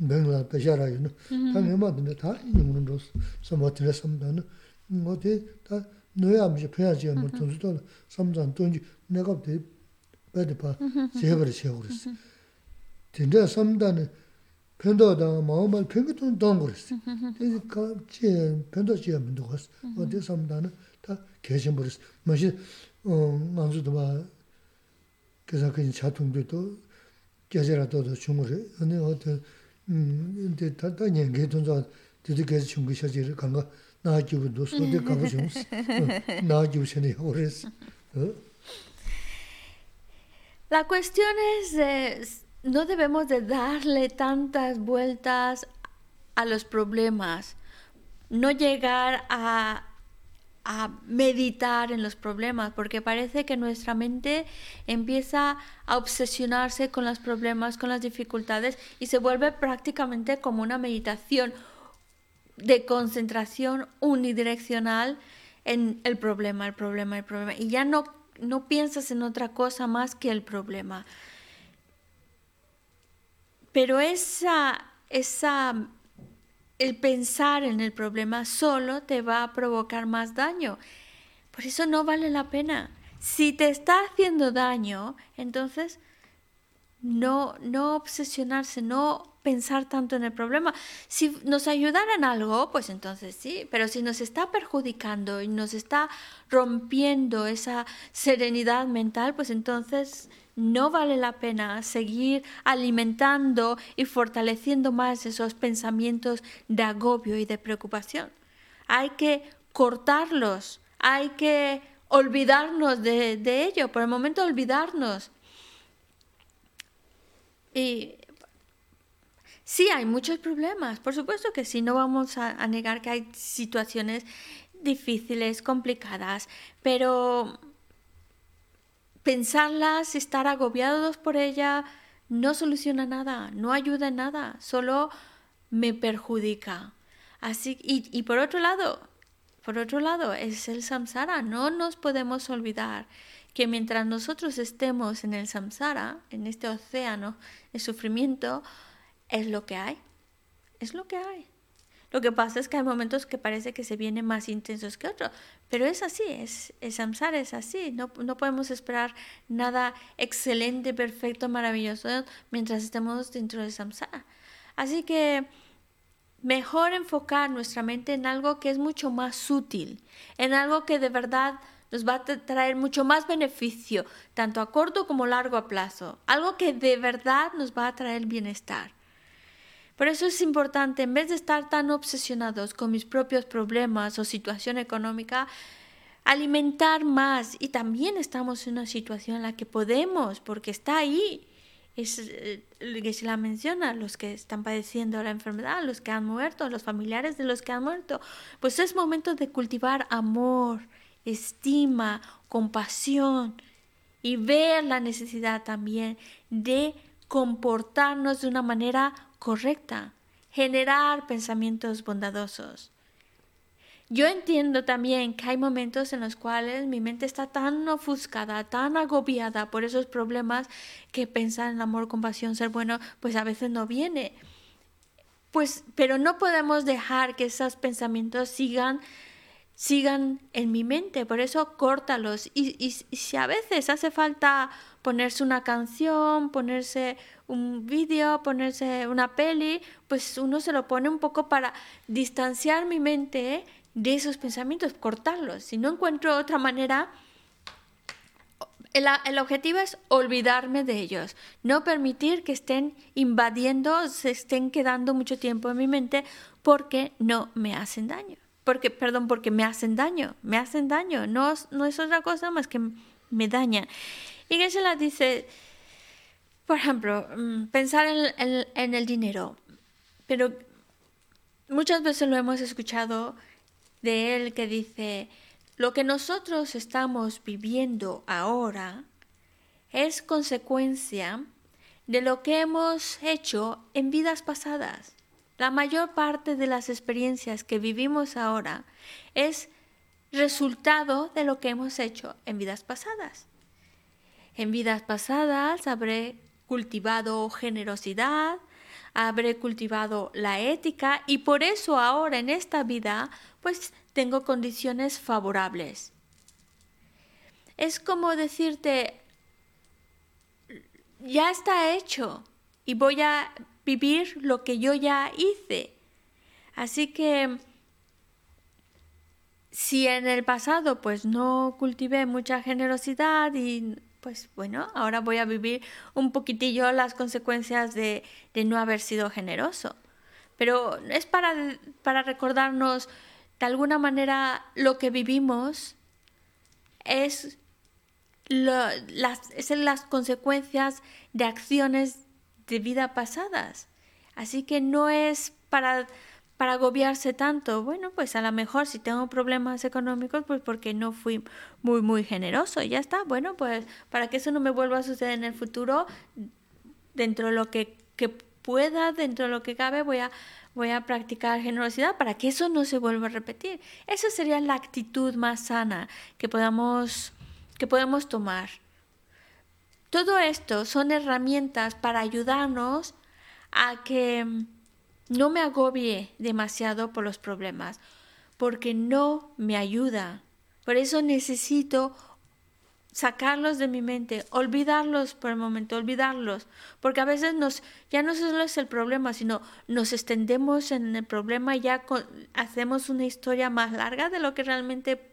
맹라 배샤라이노 당에마드네 다 있는 거 서버트레 섬다는 뭐데 다 너야미지 패야지 뭐 돈도 섬잔 돈지 내가 돼 배드 봐 제벌 세우르스 진짜 섬다는 편도다 마음을 편기도 돈 그랬어 이제 같이 편도 지으면 도 갔어 어디 섬다는 다 계신 버렸어 뭐지 어 만주도 봐 그래서 그 자통도 계절라도 중물에 아니 어떤 음 근데 다다 년게 돈자 되게 계속 중국 셔지를 간가 나기부도 소대 가고 좀 나기부셔네 오래스 La cuestión es de, no debemos de darle tantas vueltas a los problemas, no llegar a a meditar en los problemas, porque parece que nuestra mente empieza a obsesionarse con los problemas, con las dificultades y se vuelve prácticamente como una meditación de concentración unidireccional en el problema, el problema, el problema. Y ya no, no piensas en otra cosa más que el problema. Pero esa, esa el pensar en el problema solo te va a provocar más daño. Por eso no vale la pena. Si te está haciendo daño, entonces no, no obsesionarse, no pensar tanto en el problema. Si nos ayudara en algo, pues entonces sí, pero si nos está perjudicando y nos está rompiendo esa serenidad mental, pues entonces no vale la pena seguir alimentando y fortaleciendo más esos pensamientos de agobio y de preocupación. Hay que cortarlos, hay que olvidarnos de, ello, por el momento olvidarnos. Y sí, hay muchos problemas, por supuesto que sí, no vamos a negar que hay situaciones difíciles, complicadas, pero pensarlas, estar agobiados por ella, no soluciona nada, no ayuda en nada, solo me perjudica. Así, y, y por otro lado, por otro lado, es el samsara. No nos podemos olvidar que mientras nosotros estemos en el samsara, en este océano de sufrimiento, es lo que hay. Es lo que hay. Lo que pasa es que hay momentos que parece que se vienen más intensos que otros, pero es así, es, el samsara es así, no, no podemos esperar nada excelente, perfecto, maravilloso mientras estemos dentro del samsara. Así que mejor enfocar nuestra mente en algo que es mucho más sutil, en algo que de verdad nos va a traer mucho más beneficio, tanto a corto como largo plazo, algo que de verdad nos va a traer bienestar. Por eso es importante, en vez de estar tan obsesionados con mis propios problemas o situación económica, alimentar más. Y también estamos en una situación en la que podemos, porque está ahí. Es eh, que se la menciona, los que están padeciendo la enfermedad, los que han muerto, los familiares de los que han muerto. Pues es momento de cultivar amor, estima, compasión y ver la necesidad también de comportarnos de una manera correcta, generar pensamientos bondadosos. Yo entiendo también que hay momentos en los cuales mi mente está tan ofuscada, tan agobiada por esos problemas que pensar en amor, compasión, ser bueno, pues a veces no viene. Pues, pero no podemos dejar que esos pensamientos sigan sigan en mi mente, por eso córtalos. Y, y, si a veces hace falta ponerse una canción, ponerse un vídeo, ponerse una peli, pues uno se lo pone un poco para distanciar mi mente de esos pensamientos, cortarlos. Si no encuentro otra manera, el, el, objetivo es olvidarme de ellos, no permitir que estén invadiendo, se estén quedando mucho tiempo en mi mente porque no me hacen daño. Porque, perdón, porque me hacen daño, me hacen daño, no, no es otra cosa más que me dañan. Y la dice, por ejemplo, mm, pensar en, en el dinero, pero muchas veces lo hemos escuchado de él que dice, lo que nosotros estamos viviendo ahora es consecuencia de lo que hemos hecho en vidas pasadas. La mayor parte de las experiencias que vivimos ahora es resultado de lo que hemos hecho en vidas pasadas. En vidas pasadas habré cultivado generosidad, habré cultivado la ética y por eso ahora en esta vida pues tengo condiciones favorables. Es como decirte, ya está hecho y voy a vivir lo que yo ya hice. Así que si en el pasado pues no cultivé mucha generosidad y pues bueno, ahora voy a vivir un poquitillo las consecuencias de, no haber sido generoso. Pero es para, para recordarnos de alguna manera lo que vivimos es, las, es las consecuencias de acciones de vida pasadas. Así que no es para para agobiarse tanto. Bueno, pues a lo mejor si tengo problemas económicos, pues porque no fui muy, muy generoso. Y ya está. Bueno, pues para que eso no me vuelva a suceder en el futuro, dentro de lo que, pueda, dentro de lo que cabe, voy a, voy a practicar generosidad para que eso no se vuelva a repetir. Esa sería la actitud más sana que podamos, que podemos tomar. Todo esto son herramientas para ayudarnos a que no me agobie demasiado por los problemas, porque no me ayuda. Por eso necesito sacarlos de mi mente, olvidarlos por el momento, olvidarlos, porque a veces nos ya no solo es el problema, sino nos extendemos en el problema y ya hacemos una historia más larga de lo que realmente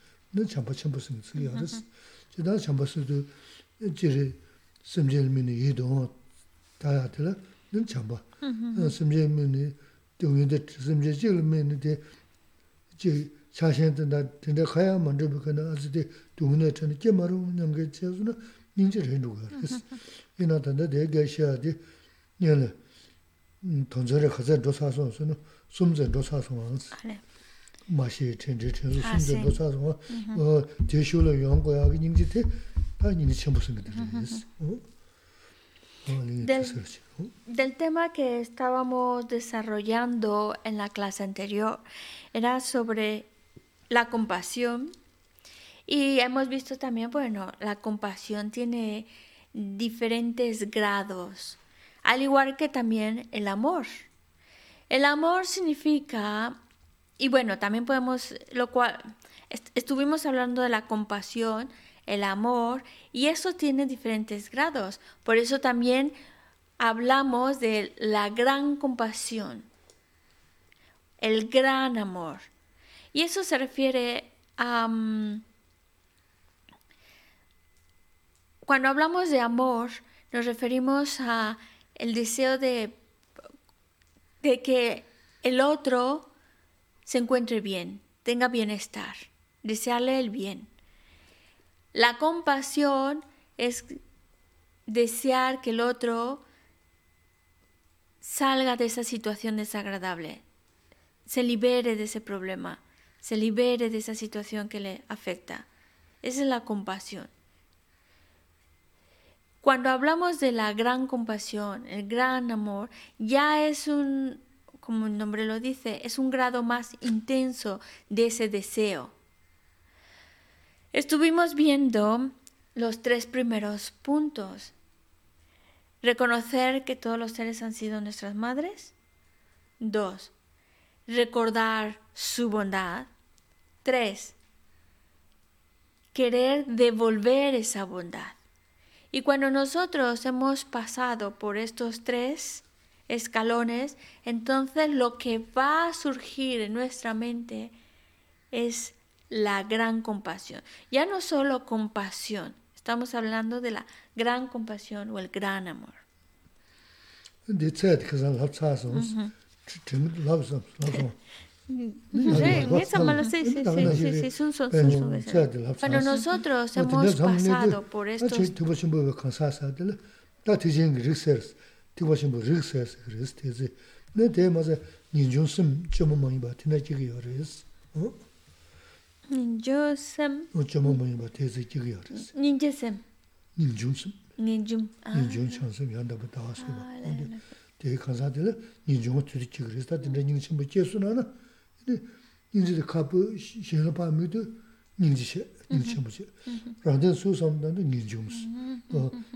랬어 너 전부 전부 쓰면 쓰기야 그랬어 지난 전부 쓰도 이제 심jel미니 이도 다야들 는 전부 simche mene, tiongyo de simche chigla mene de, chi chashen tanda, tanda khaya mandrubi kana, azi de tiongyo chani, kye maru nyamga chesu na, nyingche rindu ka res. Ina tanda De gaisha de, nyala, tongzare khazar dosa son su no, sumzen dosa son ansi. Mashi chenze chenze, sumzen dosa son, de shula yonggo ya, nyingche te, ta nyingche chenpo singa de res. Del, tema que estábamos desarrollando en la clase anterior era sobre la compasión. Y hemos visto también, bueno, la compasión tiene diferentes grados, al igual que también el amor. El amor significa, y bueno, también podemos, lo cual, estuvimos hablando de la compasión, el amor, y eso tiene diferentes grados. Por eso también hablamos de la gran compasión, el gran amor. Y eso se refiere a... Mm, cuando hablamos de amor, nos referimos a el deseo de, de que el otro se encuentre bien, tenga bienestar, desearle el bien. La compasión es desear que el otro salga de esa situación desagradable, se libere de ese problema, se libere de esa situación que le afecta. Esa es la compasión. Cuando hablamos de la gran compasión, el gran amor, ya es un como el nombre lo dice, es un grado más intenso de ese deseo. Estuvimos viendo los tres primeros puntos. Reconocer que todos los seres han sido nuestras madres. Dos, recordar su bondad. Tres, querer devolver esa bondad. Y cuando nosotros hemos pasado por estos tres escalones, entonces lo que va a surgir en nuestra mente es la gran compasión. Ya no solo compasión, estamos hablando de la gran compasión o el gran amor. Cuando *laughs* nosotros hemos pasado por estos tīwa shimbu rīg sāyas rīs tēzi. Nē tē māza nīngyō sīm chōma māngi bā tīnā jīg yō rīs. Nīngyō sīm? Chōma māngi bā tēzi jīg yō rīs. Nīngyō sīm? Nīngyō sīm. Nīngyō. Nīngyō chāng sīm yāndā bā dāwa sīm bā. Tē kānsā tēla nīngyō tūrī jīg rīs. Tā tīnā nīngyō sīm bā jē sū nā na. Nīngyō tā kāpū shēnā pā mī tū nīngyō shē. na. Ninji de kapu shenla pa mi du ninji she. Ninji shenbu she. Rangden su sam dan du ninjum si.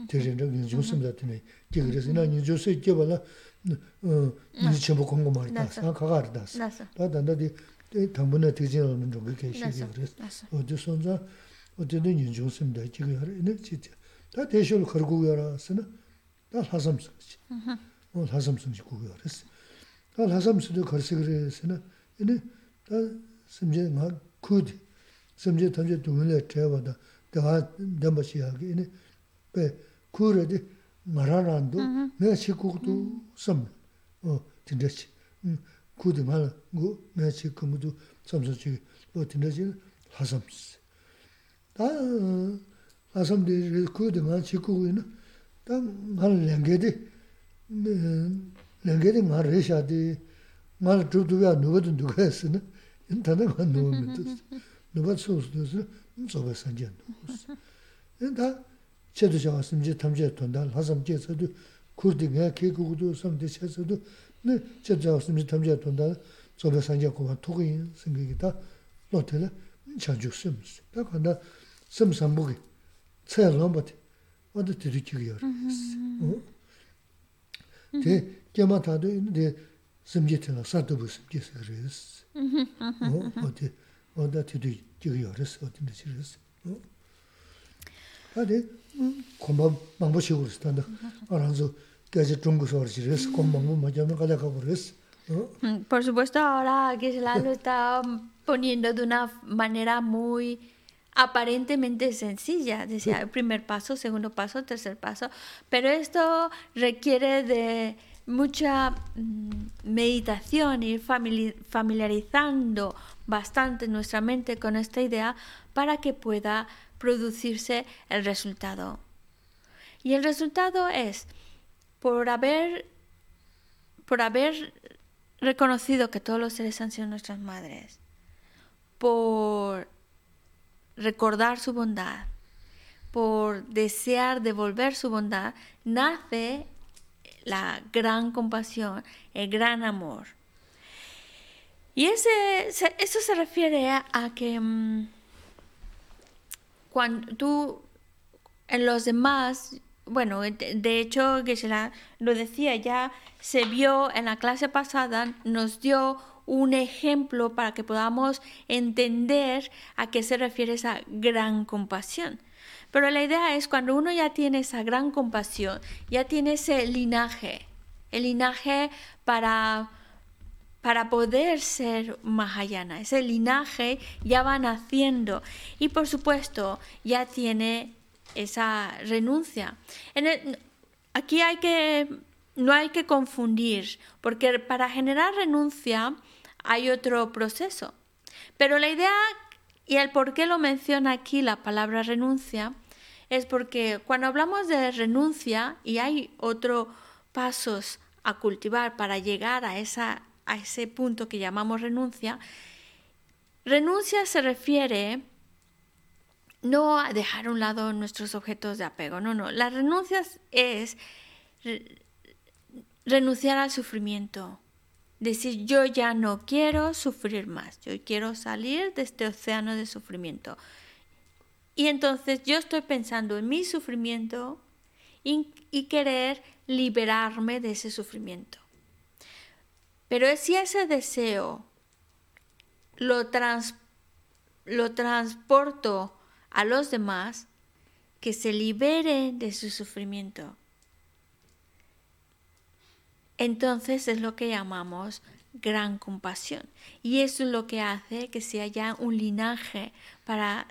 Tegi rinda ninjum sim da tina jiga yaris. Ina ninjum se jeba la ninji shenbu kongo mari das. Kagari das. Ta danda di 당분에 되지 않는 좀 그렇게 시기 그랬어. 어디 손자 어디는 인중 씁니다. 지금 하래. 진짜. 다 대셔를 걸고 열었으나 다 하삼스지. 어 하삼스지 고고 그랬어. 다 하삼스도 걸서 그랬으나 이제 다 심지어 막 굿. 심지어 던져 동을에 태워다. 다 담바시하게 이제 배 쿠르디 말하란도 내가 식구도 섬. 어 진짜지. 음. kudu ngāla ngū mē chī kumudu samsa chī lō tīndā chī lāsamsi. Tā lāsamdi kudu ngāla chī kugu ina, tā ngāla lēngēdi, lēngēdi ngāla rēshā di, ngāla chūbdubiyā nūgadu nūgayasi *laughs* na, ina tānda ngāla nūgā *laughs* mītus, nubat suus dusu zoba sanjian dukus. Da chedu shawa samji tamjia tonda, lasam je sadu kurdi nga ke kukudu samdi che sadu, chedu shawa samji tamjia tonda zoba sanjia kuwa tokuyin sangi da lotela chanchuk simus. Da kanda sim sambuki, tsaya lombati, wada tiri chigi yore. Te gyama tadu samji tila sardubu samji sakri yore. 섬섬 보기 체험 못 어디 들으기요 어? 대 개마타도 있는데 심지트나 사도 무슨 게서 그랬어 어 어디 어디 들으기요 그랬어 어디 들으셨어 어 아니 고마 망보시고 있었다 알아서 Por supuesto, ahora Gisela lo está poniendo de una manera muy aparentemente sencilla. Decía, el primer paso, segundo paso, tercer paso. Pero esto requiere de mucha mm, meditación, ir familiarizando bastante nuestra mente con esta idea para que pueda producirse el resultado. Y el resultado es por haber, por haber reconocido que todos los seres han sido nuestras madres, por recordar su bondad, por desear devolver su bondad, nace la gran compasión, el gran amor. Y ese, eso se refiere a, que mm, cuando tú en los demás bueno, de hecho, Gisela lo decía, ya se vio en la clase pasada, nos dio un ejemplo para que podamos entender a qué se refiere esa gran compasión. Pero la idea es cuando uno ya tiene esa gran compasión, ya tiene ese linaje, el linaje para, para poder ser Mahayana, ese linaje ya va naciendo y por supuesto ya tiene esa renuncia. aquí hay que, no hay que confundir, porque para generar renuncia hay otro proceso. Pero la idea y el por qué lo menciona aquí la palabra renuncia es porque cuando hablamos de renuncia y hay otros pasos a cultivar para llegar a, esa, a ese punto que llamamos renuncia, renuncia se refiere no a dejar a un lado nuestros objetos de apego, no, no. La renuncia es renunciar al sufrimiento, Decir, yo ya no quiero sufrir más, yo quiero salir de este océano de sufrimiento. Y entonces yo estoy pensando en mi sufrimiento y, querer liberarme de ese sufrimiento. Pero si ese deseo lo, lo transporto a los demás, que se liberen de su sufrimiento. Entonces es lo que llamamos gran compasión. Y eso es lo que hace que se haya un linaje para,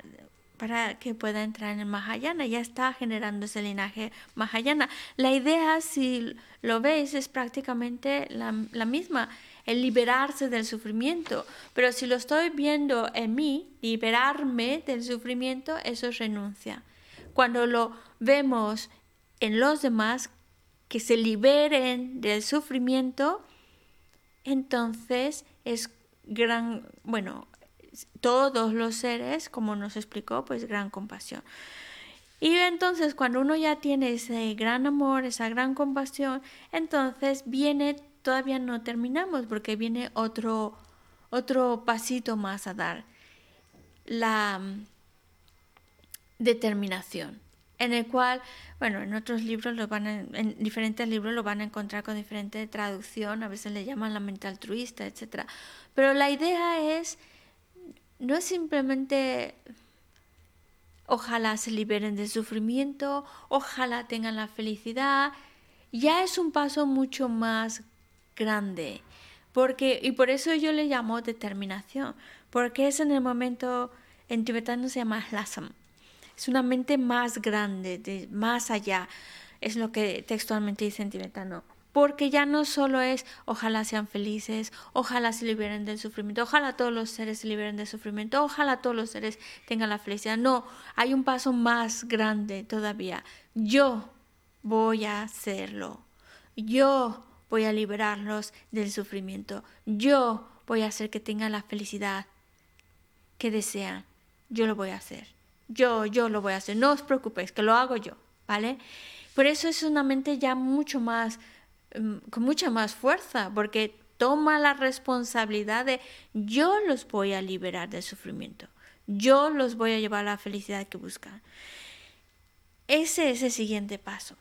para que pueda entrar en el Mahayana. Ya está generando ese linaje Mahayana. La idea, si lo veis, es prácticamente la, la misma, el liberarse del sufrimiento. Pero si lo estoy viendo en mí, liberarme del sufrimiento, eso es renuncia. Cuando lo vemos en los demás, que se liberen del sufrimiento, entonces es gran, bueno, todos los seres, como nos explicó, pues gran compasión. Y entonces cuando uno ya tiene ese gran amor, esa gran compasión, entonces viene, todavía no terminamos porque viene otro, otro pasito más a dar. La mm, determinación en el cual, bueno, en otros libros lo van en diferentes libros lo van a encontrar con diferente traducción, a veces le llaman la mente altruista, etc. Pero la idea es, no es simplemente ojalá se liberen del sufrimiento, ojalá tengan la felicidad, ya es un paso mucho más grande. Porque, y por eso yo le llamo determinación, porque es en el momento, en tibetano se llama lasam, es una mente más grande, de más allá, es lo que textualmente dice en tibetano. Porque ya no solo es ojalá sean felices, ojalá se liberen del sufrimiento, ojalá todos los seres se liberen del sufrimiento, ojalá todos los seres tengan la felicidad. No, hay un paso más grande todavía. Yo voy a hacerlo. Yo voy a liberarlos del sufrimiento. Yo voy a hacer que tengan la felicidad que desean. Yo lo voy a hacer yo, yo lo voy a hacer, no os preocupéis, que lo hago yo, ¿vale? Por eso es una mente ya mucho más, con mucha más fuerza, porque toma la responsabilidad de yo los voy a liberar del sufrimiento, yo los voy a llevar a la felicidad que buscan. Ese es el siguiente paso.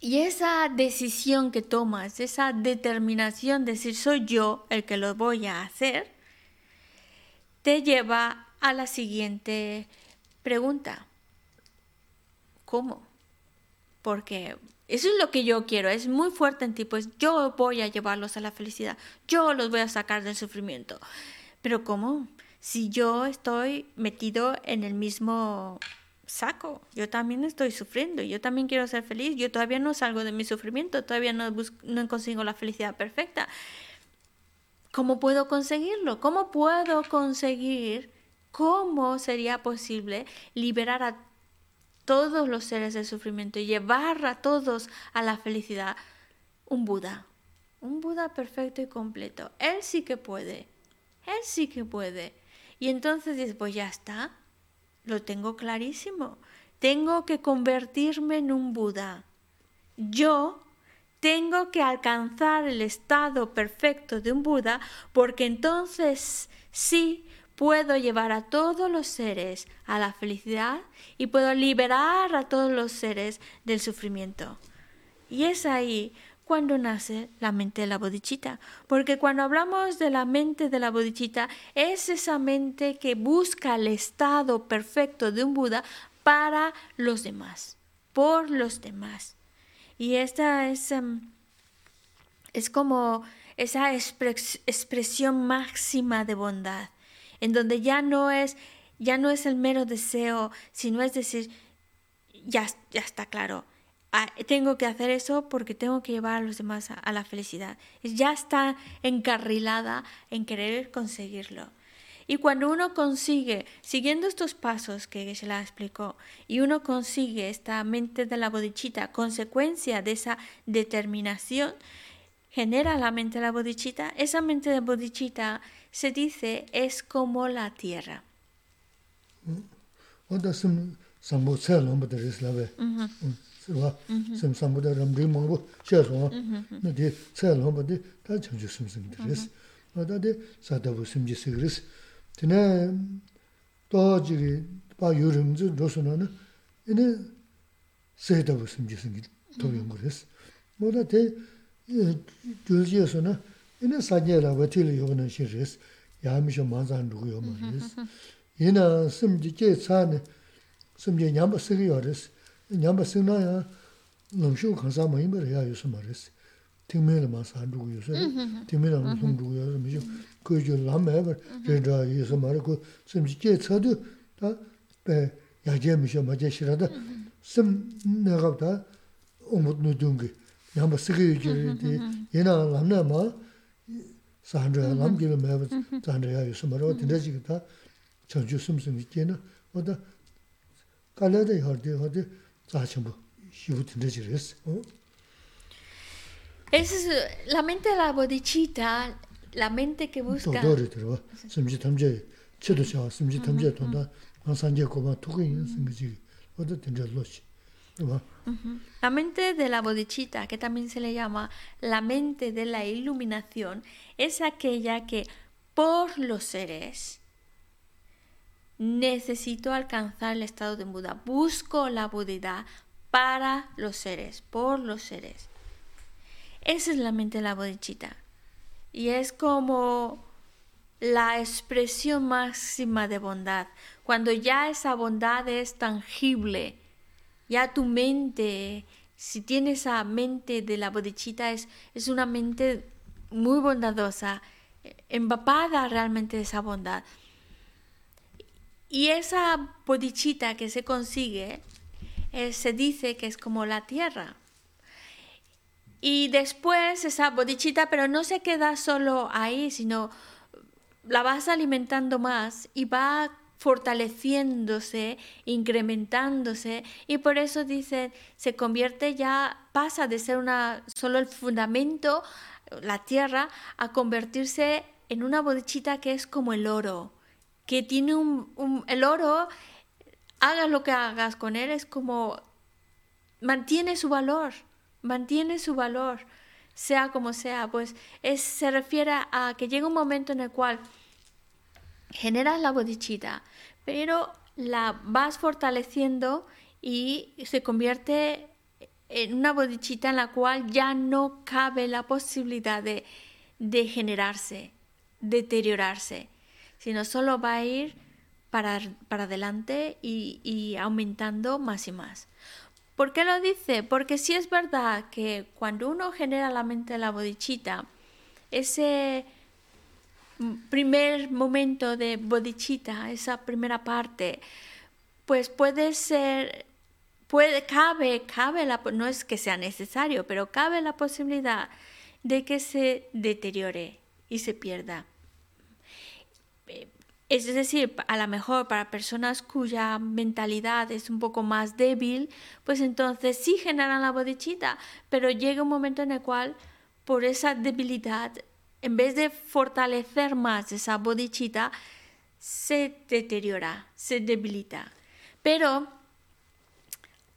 Y esa decisión que tomas, esa determinación de decir soy yo el que lo voy a hacer, te lleva a la siguiente Pregunta, ¿cómo? Porque eso es lo que yo quiero, es muy fuerte en ti, pues yo voy a llevarlos a la felicidad, yo los voy a sacar del sufrimiento. Pero ¿cómo? Si yo estoy metido en el mismo saco, yo también estoy sufriendo, yo también quiero ser feliz, yo todavía no salgo de mi sufrimiento, todavía no, no consigo la felicidad perfecta. ¿Cómo puedo conseguirlo? ¿Cómo puedo conseguir ¿Cómo sería posible liberar a todos los seres del sufrimiento y llevar a todos a la felicidad? Un Buda, un Buda perfecto y completo. Él sí que puede, él sí que puede. Y entonces dices, pues ya está, lo tengo clarísimo. Tengo que convertirme en un Buda. Yo tengo que alcanzar el estado perfecto de un Buda porque entonces sí puedo llevar a todos los seres a la felicidad y puedo liberar a todos los seres del sufrimiento. Y es ahí cuando nace la mente de la bodichita, porque cuando hablamos de la mente de la bodichita es esa mente que busca el estado perfecto de un Buda para los demás, por los demás. Y esta es, em, es como esa expresión máxima de bondad en donde ya no es, ya no es el mero deseo, sino es decir, ya, ya está claro, ah, tengo que hacer eso porque tengo que llevar a los demás a, la felicidad. Ya está encarrilada en querer conseguirlo. Y cuando uno consigue, siguiendo estos pasos que se la explicó, y uno consigue esta mente de la bodichita, consecuencia de esa determinación, genera la mente de la bodichita, esa mente de bodichita se dice es como la tierra. Mm-hmm. Oda sim sambo tsa lomba de rislave. Mm-hmm. Mm-hmm. Sirwa, sim sambo de ramdri mangbo suwa, na di tsa lomba di ta chanchu sim sim de ris. Di sadabu sim ji sig ris. Tine, jiri pa yurim zi rosuna na, ini saydabu sim ji sig to yungu ris. Di gyuljiyaso na ina sanye raba tili yogna shi res, yaamisho manzan rugu yoma res. Ina simji je tsani, simji nyamba sigi yo res, nyamba sigi na ya lamshu kansa mayimba raya yoso ma res. Tingme la manzan rugu yoso, tingme la manzan rugu yoso misho, kuyo jo lam ebar rinra yoso ma rako, simji je tsadu, ta yaje misho maje shirada, sim nagab ta omut nudungi. yāmba sikā yu jirī dī, yīnā lāmnā mā sāndrā, lām gīla mā yabba sāndrā yā yu sāmarā, wā tīndā chīka tā chāngchū sūm sūm yī jīnā, wā tā kālā dā yā dī, wā dī tsā chāmbu, shivu tīndā chīrī yas. Es la mente de la bodhicitta, la mente que busca... Tō dōrī tīrī wā, sīmjī tamjā, chidō chā, sīmjī tamjā tōndā, mā sāngyā kōpā tūkā yīnā sīmjī chīrī, wā tā tīndā lōshī. La mente de la bodichita, que también se le llama la mente de la iluminación, es aquella que por los seres necesito alcanzar el estado de Buda. Busco la Buddhidad para los seres, por los seres. Esa es la mente de la bodichita. Y es como la expresión máxima de bondad. Cuando ya esa bondad es tangible, ya tu mente, si tienes esa mente de la bodichita, es, es una mente muy bondadosa, empapada realmente de esa bondad. Y esa bodichita que se consigue, eh, se dice que es como la tierra. Y después esa bodichita, pero no se queda solo ahí, sino la vas alimentando más y va fortaleciéndose, incrementándose y por eso dicen se convierte ya pasa de ser una solo el fundamento la tierra a convertirse en una bodichita que es como el oro que tiene un, el oro, hagas lo que hagas con él, es como mantiene su valor, mantiene su valor, sea como sea, pues es, se refiere a que llega un momento en el cual generas la bodichita, pero la vas fortaleciendo y se convierte en una bodichita en la cual ya no cabe la posibilidad de, de generarse, deteriorarse sino solo va a ir para, para adelante y, aumentando más y más. ¿Por qué lo dice? Porque sí es verdad que cuando uno genera la mente de la bodichita, ese primer momento de bodichita, esa primera parte, pues puede ser, puede, cabe, cabe la, no es que sea necesario, pero cabe la posibilidad de que se deteriore y se pierda. Es decir, a lo mejor para personas cuya mentalidad es un poco más débil, pues entonces sí generan la bodichita, pero llega un momento en el cual por esa debilidad, en vez de fortalecer más esa bodichita, se deteriora, se debilita. Pero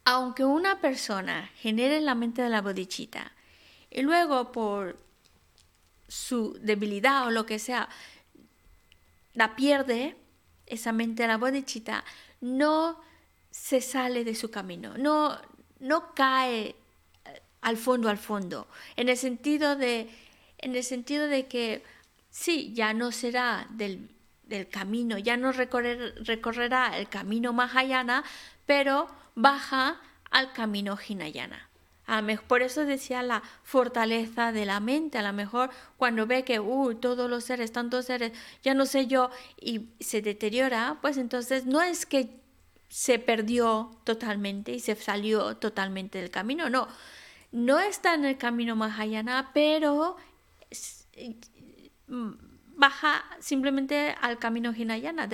aunque una persona genere la mente de la bodichita y luego por su debilidad o lo que sea, la pierde, esa mente de la bodichita, no se sale de su camino, no, no cae eh, al fondo, al fondo, en el sentido de, en el sentido de que sí, ya no será del, camino, ya no recorrerá el camino Mahayana, pero baja al camino Hinayana por eso decía la fortaleza de la mente. A lo mejor cuando ve que uh, todos los seres, tantos seres, ya no sé yo, y se deteriora, pues entonces no es que se perdió totalmente y se salió totalmente del camino, no. No está en el camino Mahayana, pero baja simplemente al camino Hinayana,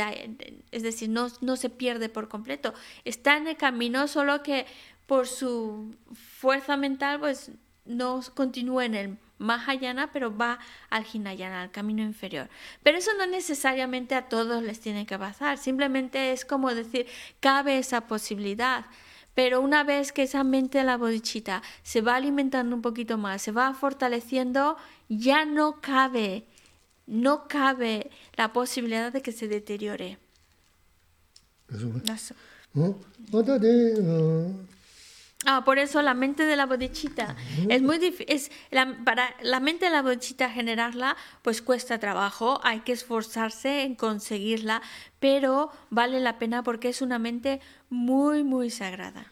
es decir, no, no se pierde por completo. Está en el camino, solo que por su fuerza mental, pues no continúa en el Mahayana, pero va al Hinayana, al camino inferior. Pero eso no necesariamente a todos les tiene que pasar, simplemente es como decir, cabe esa posibilidad. Pero una vez que esa mente de la bodichita se va alimentando un poquito más, se va fortaleciendo, ya no cabe, no cabe la posibilidad de que se deteriore. Eso. ¿No? Ah, por eso la mente de la bodichita es muy difícil. para la mente de la bodichita generarla, pues cuesta trabajo, hay que esforzarse en conseguirla, pero vale la pena porque es una mente muy, muy sagrada.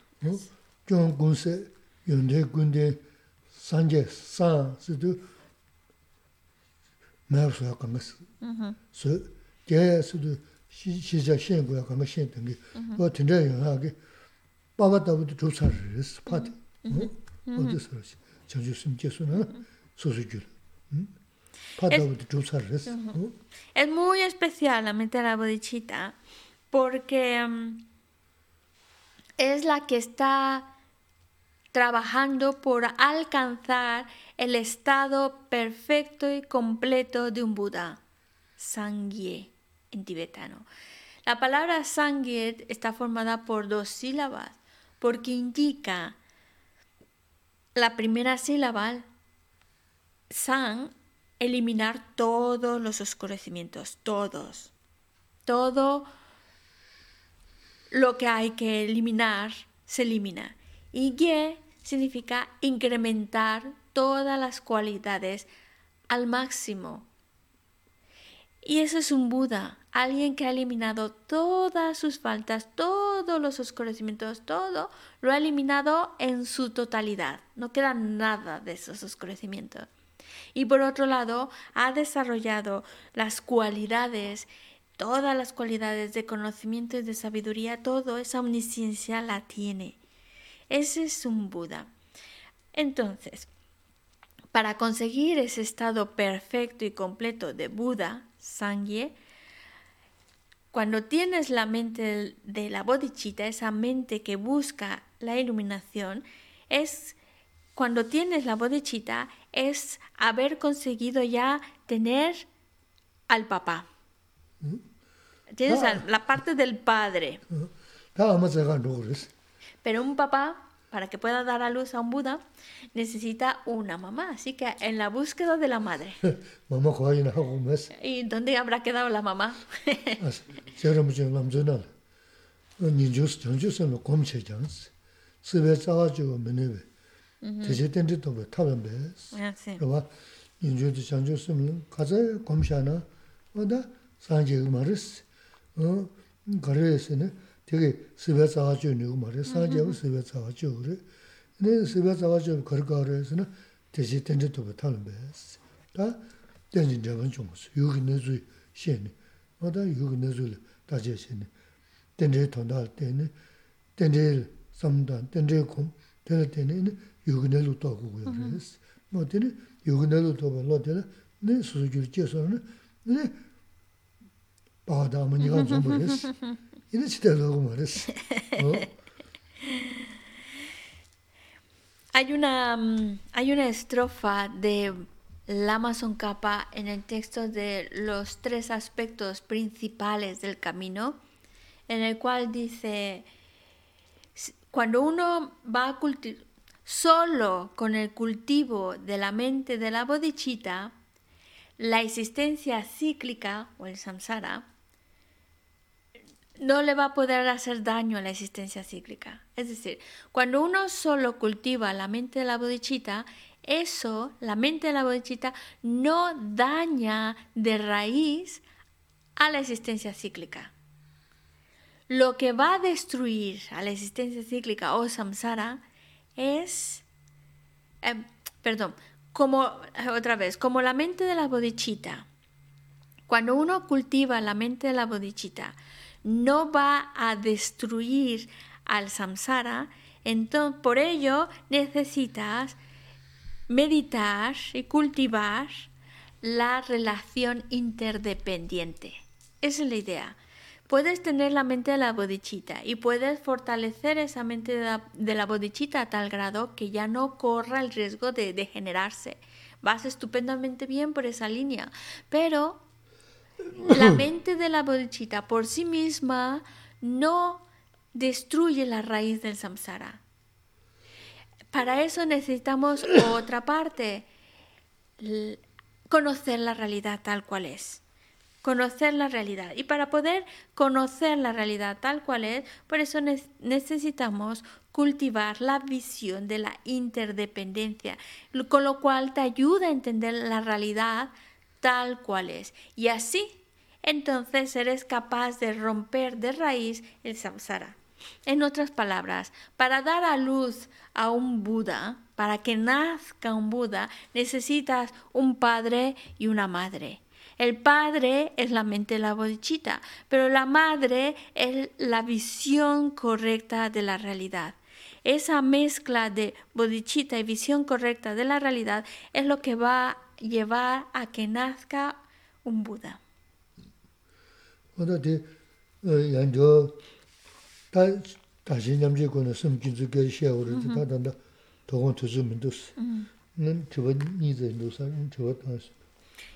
Es muy especial la mente de la bodichita porque mm, es la que está trabajando por alcanzar el estado perfecto y completo de un Buda, Sangye en tibetano. La palabra Sangye está formada por dos sílabas porque indica la primera sílaba, san, eliminar todos los oscurecimientos, todos. Todo lo que hay que eliminar se elimina. Y ye significa incrementar todas las cualidades al máximo. Y eso es un Buda, alguien que ha eliminado todas sus faltas, todos los oscurecimientos, todo, lo ha eliminado en su totalidad. No queda nada de esos oscurecimientos. Y por otro lado, ha desarrollado las cualidades, todas las cualidades de conocimiento y de sabiduría, todo, esa omnisciencia la tiene. Ese es un Buda. Entonces, para conseguir ese estado perfecto y completo de Buda, Sangye, cuando tienes la mente de la bodichita, esa mente que busca la iluminación, es cuando tienes la bodichita, es haber conseguido ya tener al papá. ¿Mm? Tienes la parte del padre. Ah. Pero un papá para que pueda dar a luz a un Buda, necesita una mamá. Así que en la búsqueda de la madre. *laughs* ¿Y dónde habrá quedado la mamá? *laughs* 되게 스베 자가죠 누구 말이야 사제고 스베 자가죠 그래 네 스베 자가죠 거거래서는 대시 텐트도 못하는 베스 다 된진 저건 좀 여기 내주 시에네 어다 여기 내주 다제 시에네 텐트 돈다 때는 텐트 섬다 텐트 공 텐트 때는 여기 내주 또 하고요 그래서 뭐 되네 여기 내주 또 벌로 되네 네 수수줄 제서는 네 바다면 이거 좀 그랬어 *laughs* *laughs* hay, una, mm, hay una estrofa de Lama Kappa en el texto de los tres aspectos principales del camino, en el cual dice, cuando uno va a cultivar, solo con el cultivo de la mente de la bodichita, la existencia cíclica o el samsara no le va a poder hacer daño a la existencia cíclica. Es decir, cuando uno solo cultiva la mente de la bodichita, eso, la mente de la bodichita, no daña de raíz a la existencia cíclica. Lo que va a destruir a la existencia cíclica o samsara es, eh, perdón, como otra vez, como la mente de la bodichita. Cuando uno cultiva la mente de la bodichita, no va a destruir al samsara, entonces por ello necesitas meditar y cultivar la relación interdependiente. Esa es la idea. Puedes tener la mente de la bodichita y puedes fortalecer esa mente de la, de bodichita a tal grado que ya no corra el riesgo de degenerarse. Vas estupendamente bien por esa línea, pero la mente de la bodichita por sí misma no destruye la raíz del samsara. Para eso necesitamos otra parte, conocer la realidad tal cual es. Conocer la realidad. Y para poder conocer la realidad tal cual es, por eso necesitamos cultivar la visión de la interdependencia, con lo cual te ayuda a entender la realidad tal cual es. Y así, entonces eres capaz de romper de raíz el samsara. En otras palabras, para dar a luz a un Buda, para que nazca un Buda, necesitas un padre y una madre. El padre es la mente de la bodichita, pero la madre es la visión correcta de la realidad. Esa mezcla de bodichita y visión correcta de la realidad es lo que va llevar a que nazca un Buda.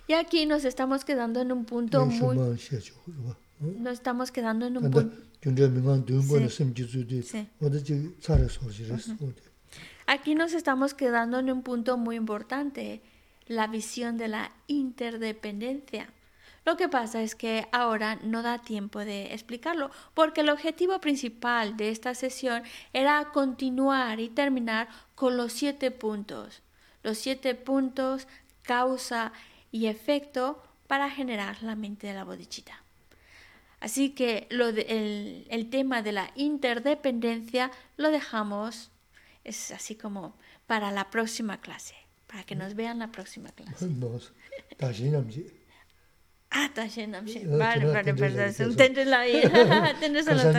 Y aquí nos estamos quedando en un punto muy... Nos estamos quedando en un punto... Aquí nos estamos quedando en un punto muy importante, la visión de la interdependencia. Lo que pasa es que ahora no da tiempo de explicarlo, porque el objetivo principal de esta sesión era continuar y terminar con los siete puntos. Los siete puntos, causa y efecto para generar la mente de la bodichita. Así que el, el, tema de la interdependencia lo dejamos, es así como para la próxima clase, para que nos vean la próxima clase. Ah, está lleno, Vale, vale, perdón. Tendré la *laughs* *laughs* Tendré la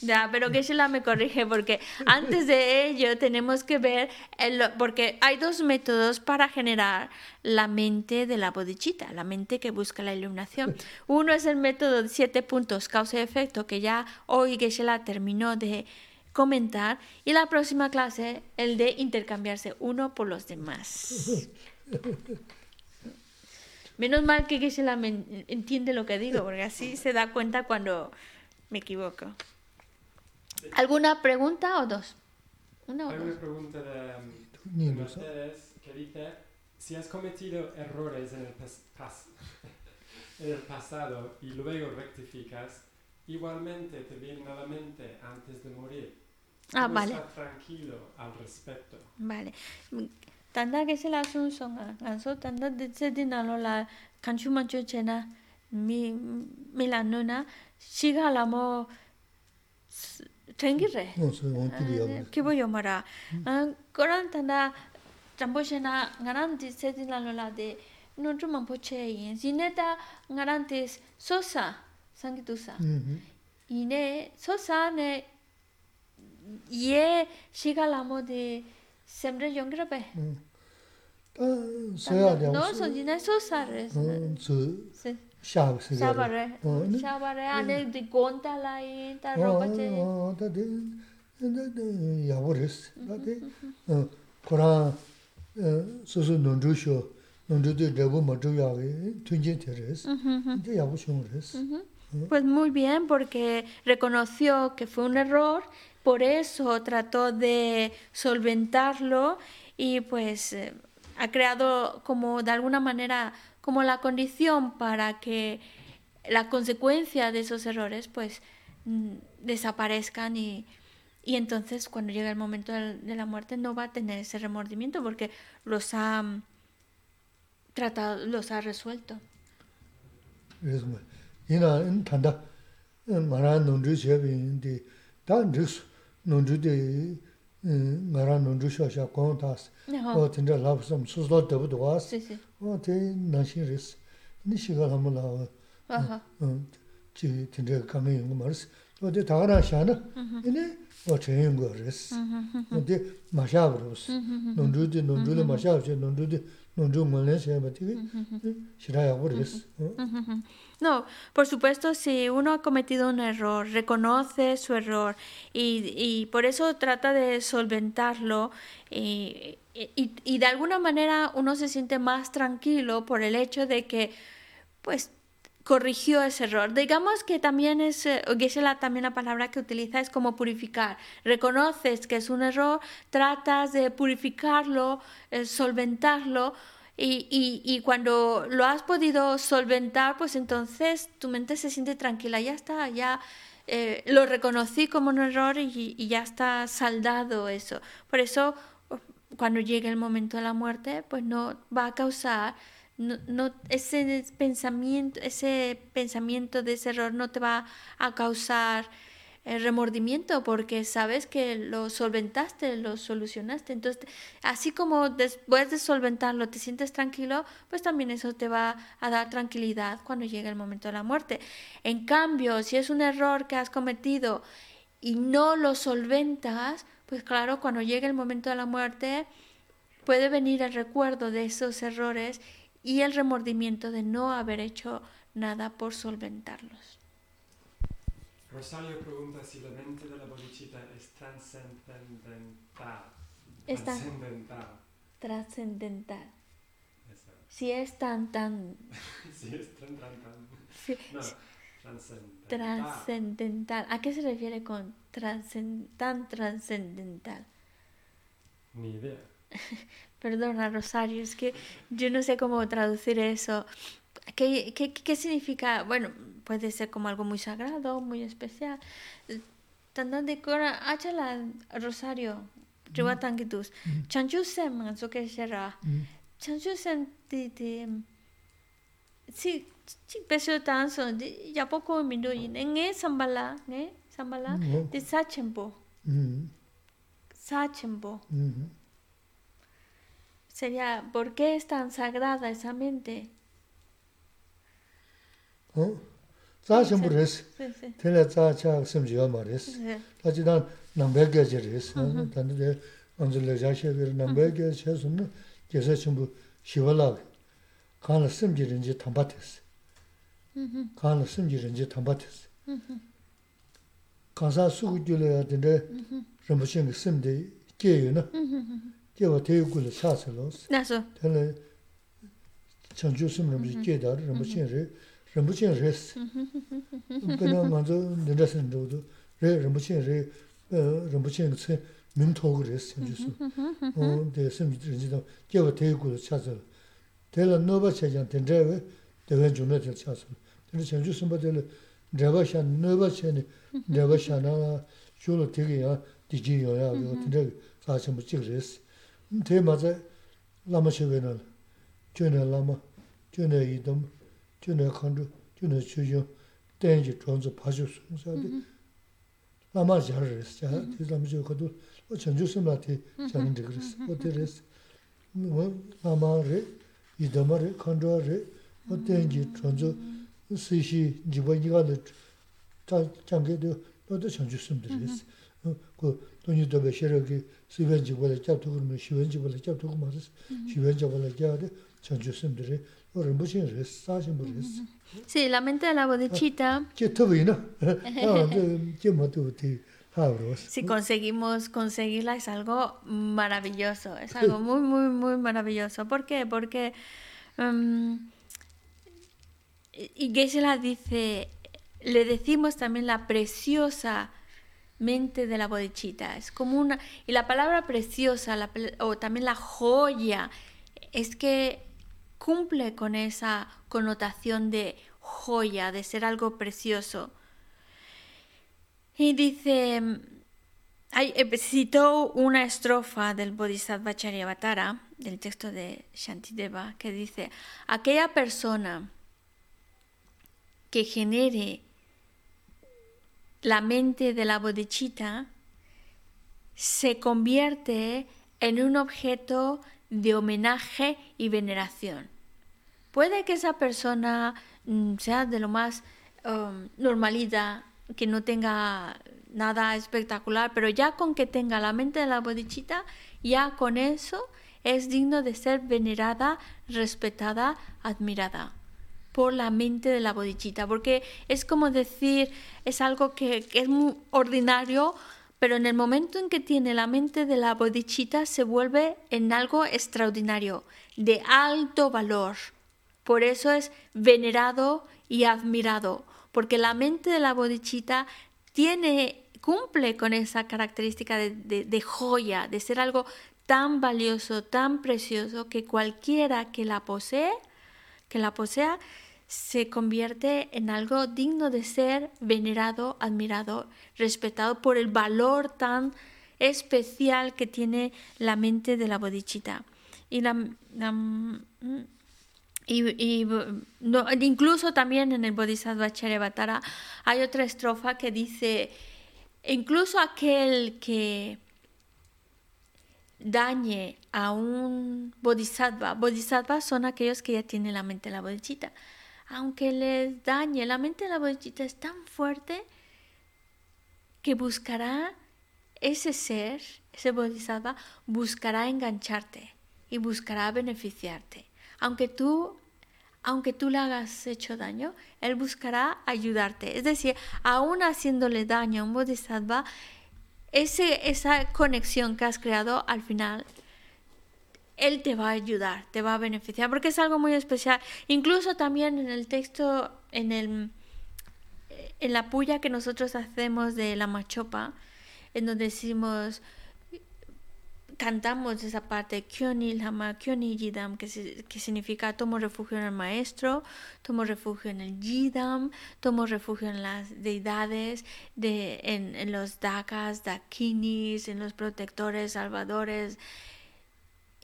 Ya, pero que la me corrige porque antes de ello tenemos que ver, el, porque hay dos métodos para generar la mente de la bodichita, la mente que busca la iluminación. *laughs* Uno es el método de siete puntos, causa y efecto, que ya hoy Geshe-la terminó de comentar, y la próxima clase el de intercambiarse uno por los demás. *laughs* Menos mal que Geshe-la entiende lo que digo, porque así se da cuenta cuando me equivoco. ¿Alguna pregunta o dos? Una o Hay una pregunta de, de ustedes que dice, si has cometido errores en el, pas *laughs* en el pasado y luego rectificas, igualmente te viene a la mente antes de morir. Ah, vale. Estar tranquilo al respecto. Vale. Tanda que se la sun son, ganso tanda de se dinalo la kanchu mancho chena mi mi la nona siga la mo tengi re. No sé, on pidió. Que voy yo mara. Coran hmm. ah, tanda tambo chena ganan de se dinalo la de no tu mampo che yin. Zineta ganan de sosa sangitusa. Mhm. Ine sosa ne ye shi ga la mo de semre yongra pe no so dine so sare su sha se sha bare sha bare ane de gonta la i ta roba che ta de de de ya boris ta de kora so so non ju sho non ju de de bo ma ju ya ge tun je te res de ya bo shon res Pues muy bien, porque reconoció que fue un error, por eso trató de solventarlo y pues ha creado como de alguna manera como la condición para que la consecuencia de esos errores pues mm, desaparezcan y, y entonces cuando llega el momento de la muerte no va a tener ese remordimiento porque los ha mm, tratado, los ha resuelto. nondru de eh, ngara nondru sha sha kong tas. O tinda lab sam sus lo de bu dwa o te eh, eh, na shin res ni shi ga la mo mhm. la ji tinda ka me yong ma res o de ta ra sha na ene o che yong go res o mhm, mhm, de ma sha bro nondru de nondru de ma sha che nondru de No, por supuesto, si uno ha cometido un error, reconoce su error y, por eso trata de solventarlo y, de alguna manera uno se siente más tranquilo por el hecho de que, pues, corrigió ese error. Digamos que también es, eh, la también la palabra que utiliza es como purificar. Reconoces que es un error, tratas de purificarlo, eh, solventarlo. Y, y, y, cuando lo has podido solventar, pues entonces tu mente se siente tranquila, ya está, ya eh, lo reconocí como un error y, y, ya está saldado eso. Por eso, cuando llegue el momento de la muerte, pues no va a causar no, ese pensamiento, ese pensamiento de ese error no te va a causar el eh, remordimiento porque sabes que lo solventaste, lo solucionaste. Entonces, así como después de solventarlo te sientes tranquilo, pues también eso te va a dar tranquilidad cuando llegue el momento de la muerte. En cambio, si es un error que has cometido y no lo solventas, pues claro, cuando llegue el momento de la muerte, puede venir el recuerdo de esos errores y el remordimiento de no haber hecho nada por solventarlos. Rosario pregunta si la mente de la bodhicitta es trascendental. Trascendental. Trascendental. Si es tan tan. *laughs* si es tan tan tan. no, trascendental. Trascendental. ¿A qué se refiere con tan trascendental? Ni idea. *laughs* Perdona, Rosario, es que yo no sé cómo traducir eso. ¿Qué, qué, qué significa? Bueno, puede ser como algo muy sagrado, muy especial. Tanto de cora, la Rosario, yo tan que tus. Chanchu sem, eso que será. Chanchu sem, de, de. Sí, sí, pero tan son, ya poco me doy. En e sambala, ¿eh? Sambala, de sachembo. Sachembo. Sería, ¿por qué es tan sagrada esa mente? Tsa shimbu res, tila tsa cha simjiyo ma res. Tachi dan nambay gaji res. Tanda de anzula jashe vira nambay gaji che sunna gesa shimbu shiva labi. Kaanla simji rinji tamba tes. Kaanla simji rinji tamba tes. Kaansa suku gyula ya dinde rinpoche ngi simdi geyo na. 제가 대구를 사서로스 나서 근데 전주 숨을 제다 럼부친을 럼부친을 했어 그러나 먼저 늘었은 저도 레 럼부친을 럼부친을 세 명토를 했어 전주 어 대선 지도 제가 대구를 찾아 대라 노바 체장 된데 대변 주는 데 찾았어 근데 전주 숨바들 레바샤 노바 체니 레바샤나 줄을 되게야 디지요야 그거 근데 사실 뭐 찍으랬어 tē mā tsē lāma shīvē nā, chū nē lāma, chū nē yidam, chū nē khāndu, chū nē chūyōng, tēn jī chōng tsō pāshū sōng sā tē, lāma jā rē sī, jā tē lāma shīvē khatū, wā chāng chū sīm lā tē chāng dīg rē sī, wā tē rē sī, lāma rē, yidam rē, khāndu rē, wā tēn jī chōng tsō sī shī jīwa nīgā nē chāng kē tē, wā tē chāng chū sīm dī rē sī, Ko 돈이 더 배셔게 수변지 원래 잡도 그러면 시원지 원래 잡도 그 말은 시원지 원래 잡데 전주심들이 오늘 무슨 일 사신 분 했어. Sí, la mente de la bodichita. Que todo vino. Ah, que moto te Si conseguimos conseguirla es algo maravilloso, es algo *laughs* muy, muy, muy maravilloso. ¿Por qué? Porque um, y Geshe-la dice, le decimos también la preciosa mente de la bodichita. Es como una... Y la palabra preciosa o también la joya es que cumple con esa connotación de joya, de ser algo precioso. Y dice, hay, eh, citó una estrofa del Bodhisattva Charyavatara, del texto de Shantideva, que dice, aquella persona que genere la mente de la bodichita se convierte en un objeto de homenaje y veneración. Puede que esa persona mm, sea de lo más um, normalita, que no tenga nada espectacular, pero ya con que tenga la mente de la bodichita, ya con eso es digno de ser venerada, respetada, admirada por la mente de la bodichita, porque es como decir, es algo que, es muy ordinario, pero en el momento en que tiene la mente de la bodichita se vuelve en algo extraordinario, de alto valor. Por eso es venerado y admirado, porque la mente de la bodichita tiene, cumple con esa característica de, joya, de ser algo tan valioso, tan precioso, que cualquiera que la posee, que la posea, se convierte en algo digno de ser venerado, admirado, respetado por el valor tan especial que tiene la mente de la bodichita. Y la, mm, y, incluso también en el Bodhisattva Charyavatara hay otra estrofa que dice, incluso aquel que dañe a un bodhisattva, bodhisattvas son aquellos que ya tienen la mente de la bodichita, aunque les dañe, la mente de la bodichita es tan fuerte que buscará ese ser, ese bodhisattva, buscará engancharte y buscará beneficiarte. Aunque tú, aunque tú le hagas hecho daño, él buscará ayudarte. Es decir, aún haciéndole daño a un bodhisattva, ese, esa conexión que has creado al final él te va a ayudar, te va a beneficiar, porque es algo muy especial. Incluso también en el texto, en, el, en la puya que nosotros hacemos de la machopa, en donde decimos, cantamos esa parte, que, que significa tomo refugio en el maestro, tomo refugio en el Yidam, tomo refugio en las deidades, de, en, en los dakas, dakinis, en los protectores, salvadores.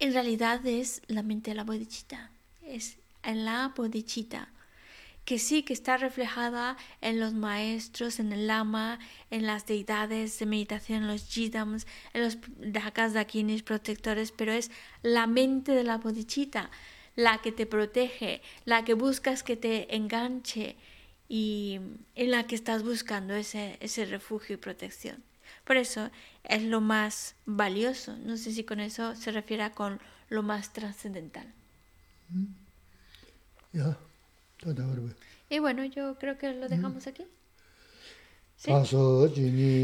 En realidad es la mente de la bodichita, es en la bodichita que sí que está reflejada en los maestros, en el lama, en las deidades de meditación, en los jidams, en los dakas, dakinis, protectores, pero es la mente de la bodichita la que te protege, la que buscas que te enganche y en la que estás buscando ese refugio y protección. Por eso es lo más valioso. No sé si con eso se refiere a con lo más trascendental. Mm. Y bueno, yo creo que lo dejamos aquí. ¿Sí?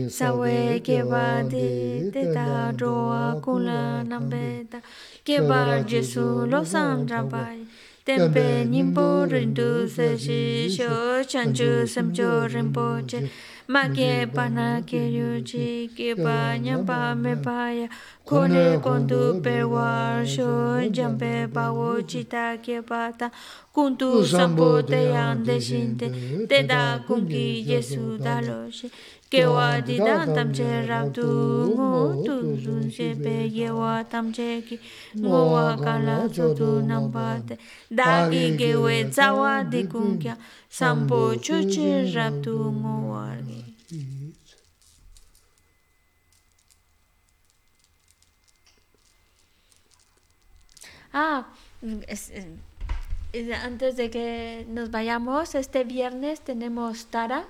Sawe que va de te da roa kula nambeta que va Jesús los andrabai tempe nimbo rindu se shi sho chanchu samcho rinpoche ma ke pa na ge yu chi ke pa nya pa me pa ya. Ko ne kon du pe wa sho jam pe pa wo chi ta ke pa ta. Kun tu sam bo te yang de shin te. te da kun ki yesu da lo shi. Ke wa di da tam che ra tu ngo tu sun she pe ye wa tam che ki. Ngo wa ka la zo tu nam pa te. Da ki ke we za wa di kun kya. Sam bo chu che ra tu ngo wa Ah, antes de que nos vayamos, este viernes tenemos Tara.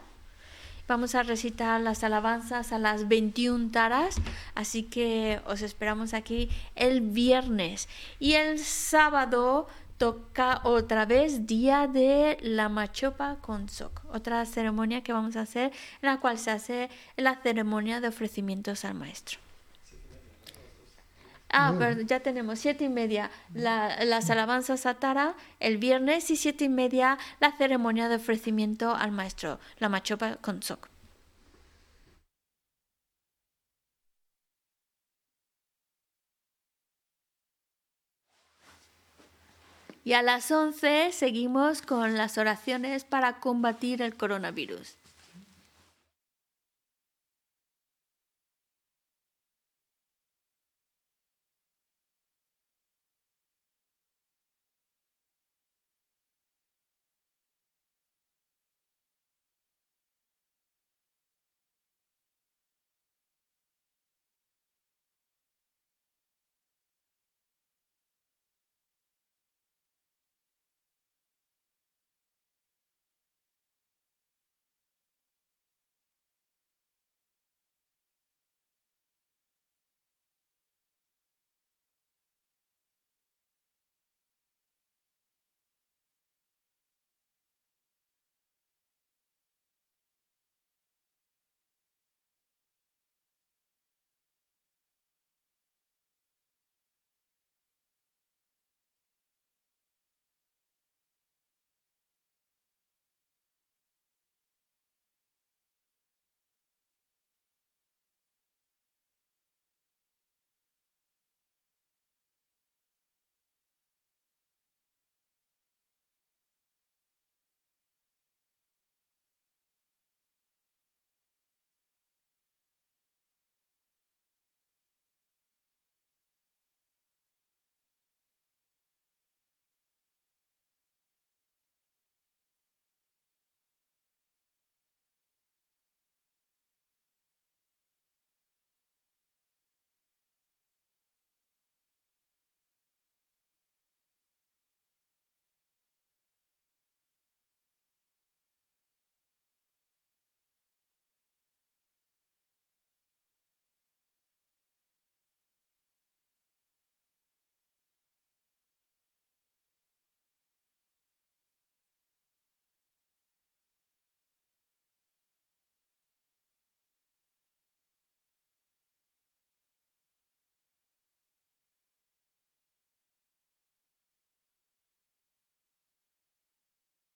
Vamos a recitar las alabanzas a las 21 taras, así que os esperamos aquí el viernes. Y el sábado toca otra vez Día de la Machopa con Sok, otra ceremonia que vamos a hacer en la cual se hace la ceremonia de ofrecimientos al maestro. Ah, pero ya tenemos siete y media la, las alabanzas a Tara el viernes y siete y media la ceremonia de ofrecimiento al maestro, la machopa con Sok. Y a las 11 seguimos con las oraciones para combatir el coronavirus.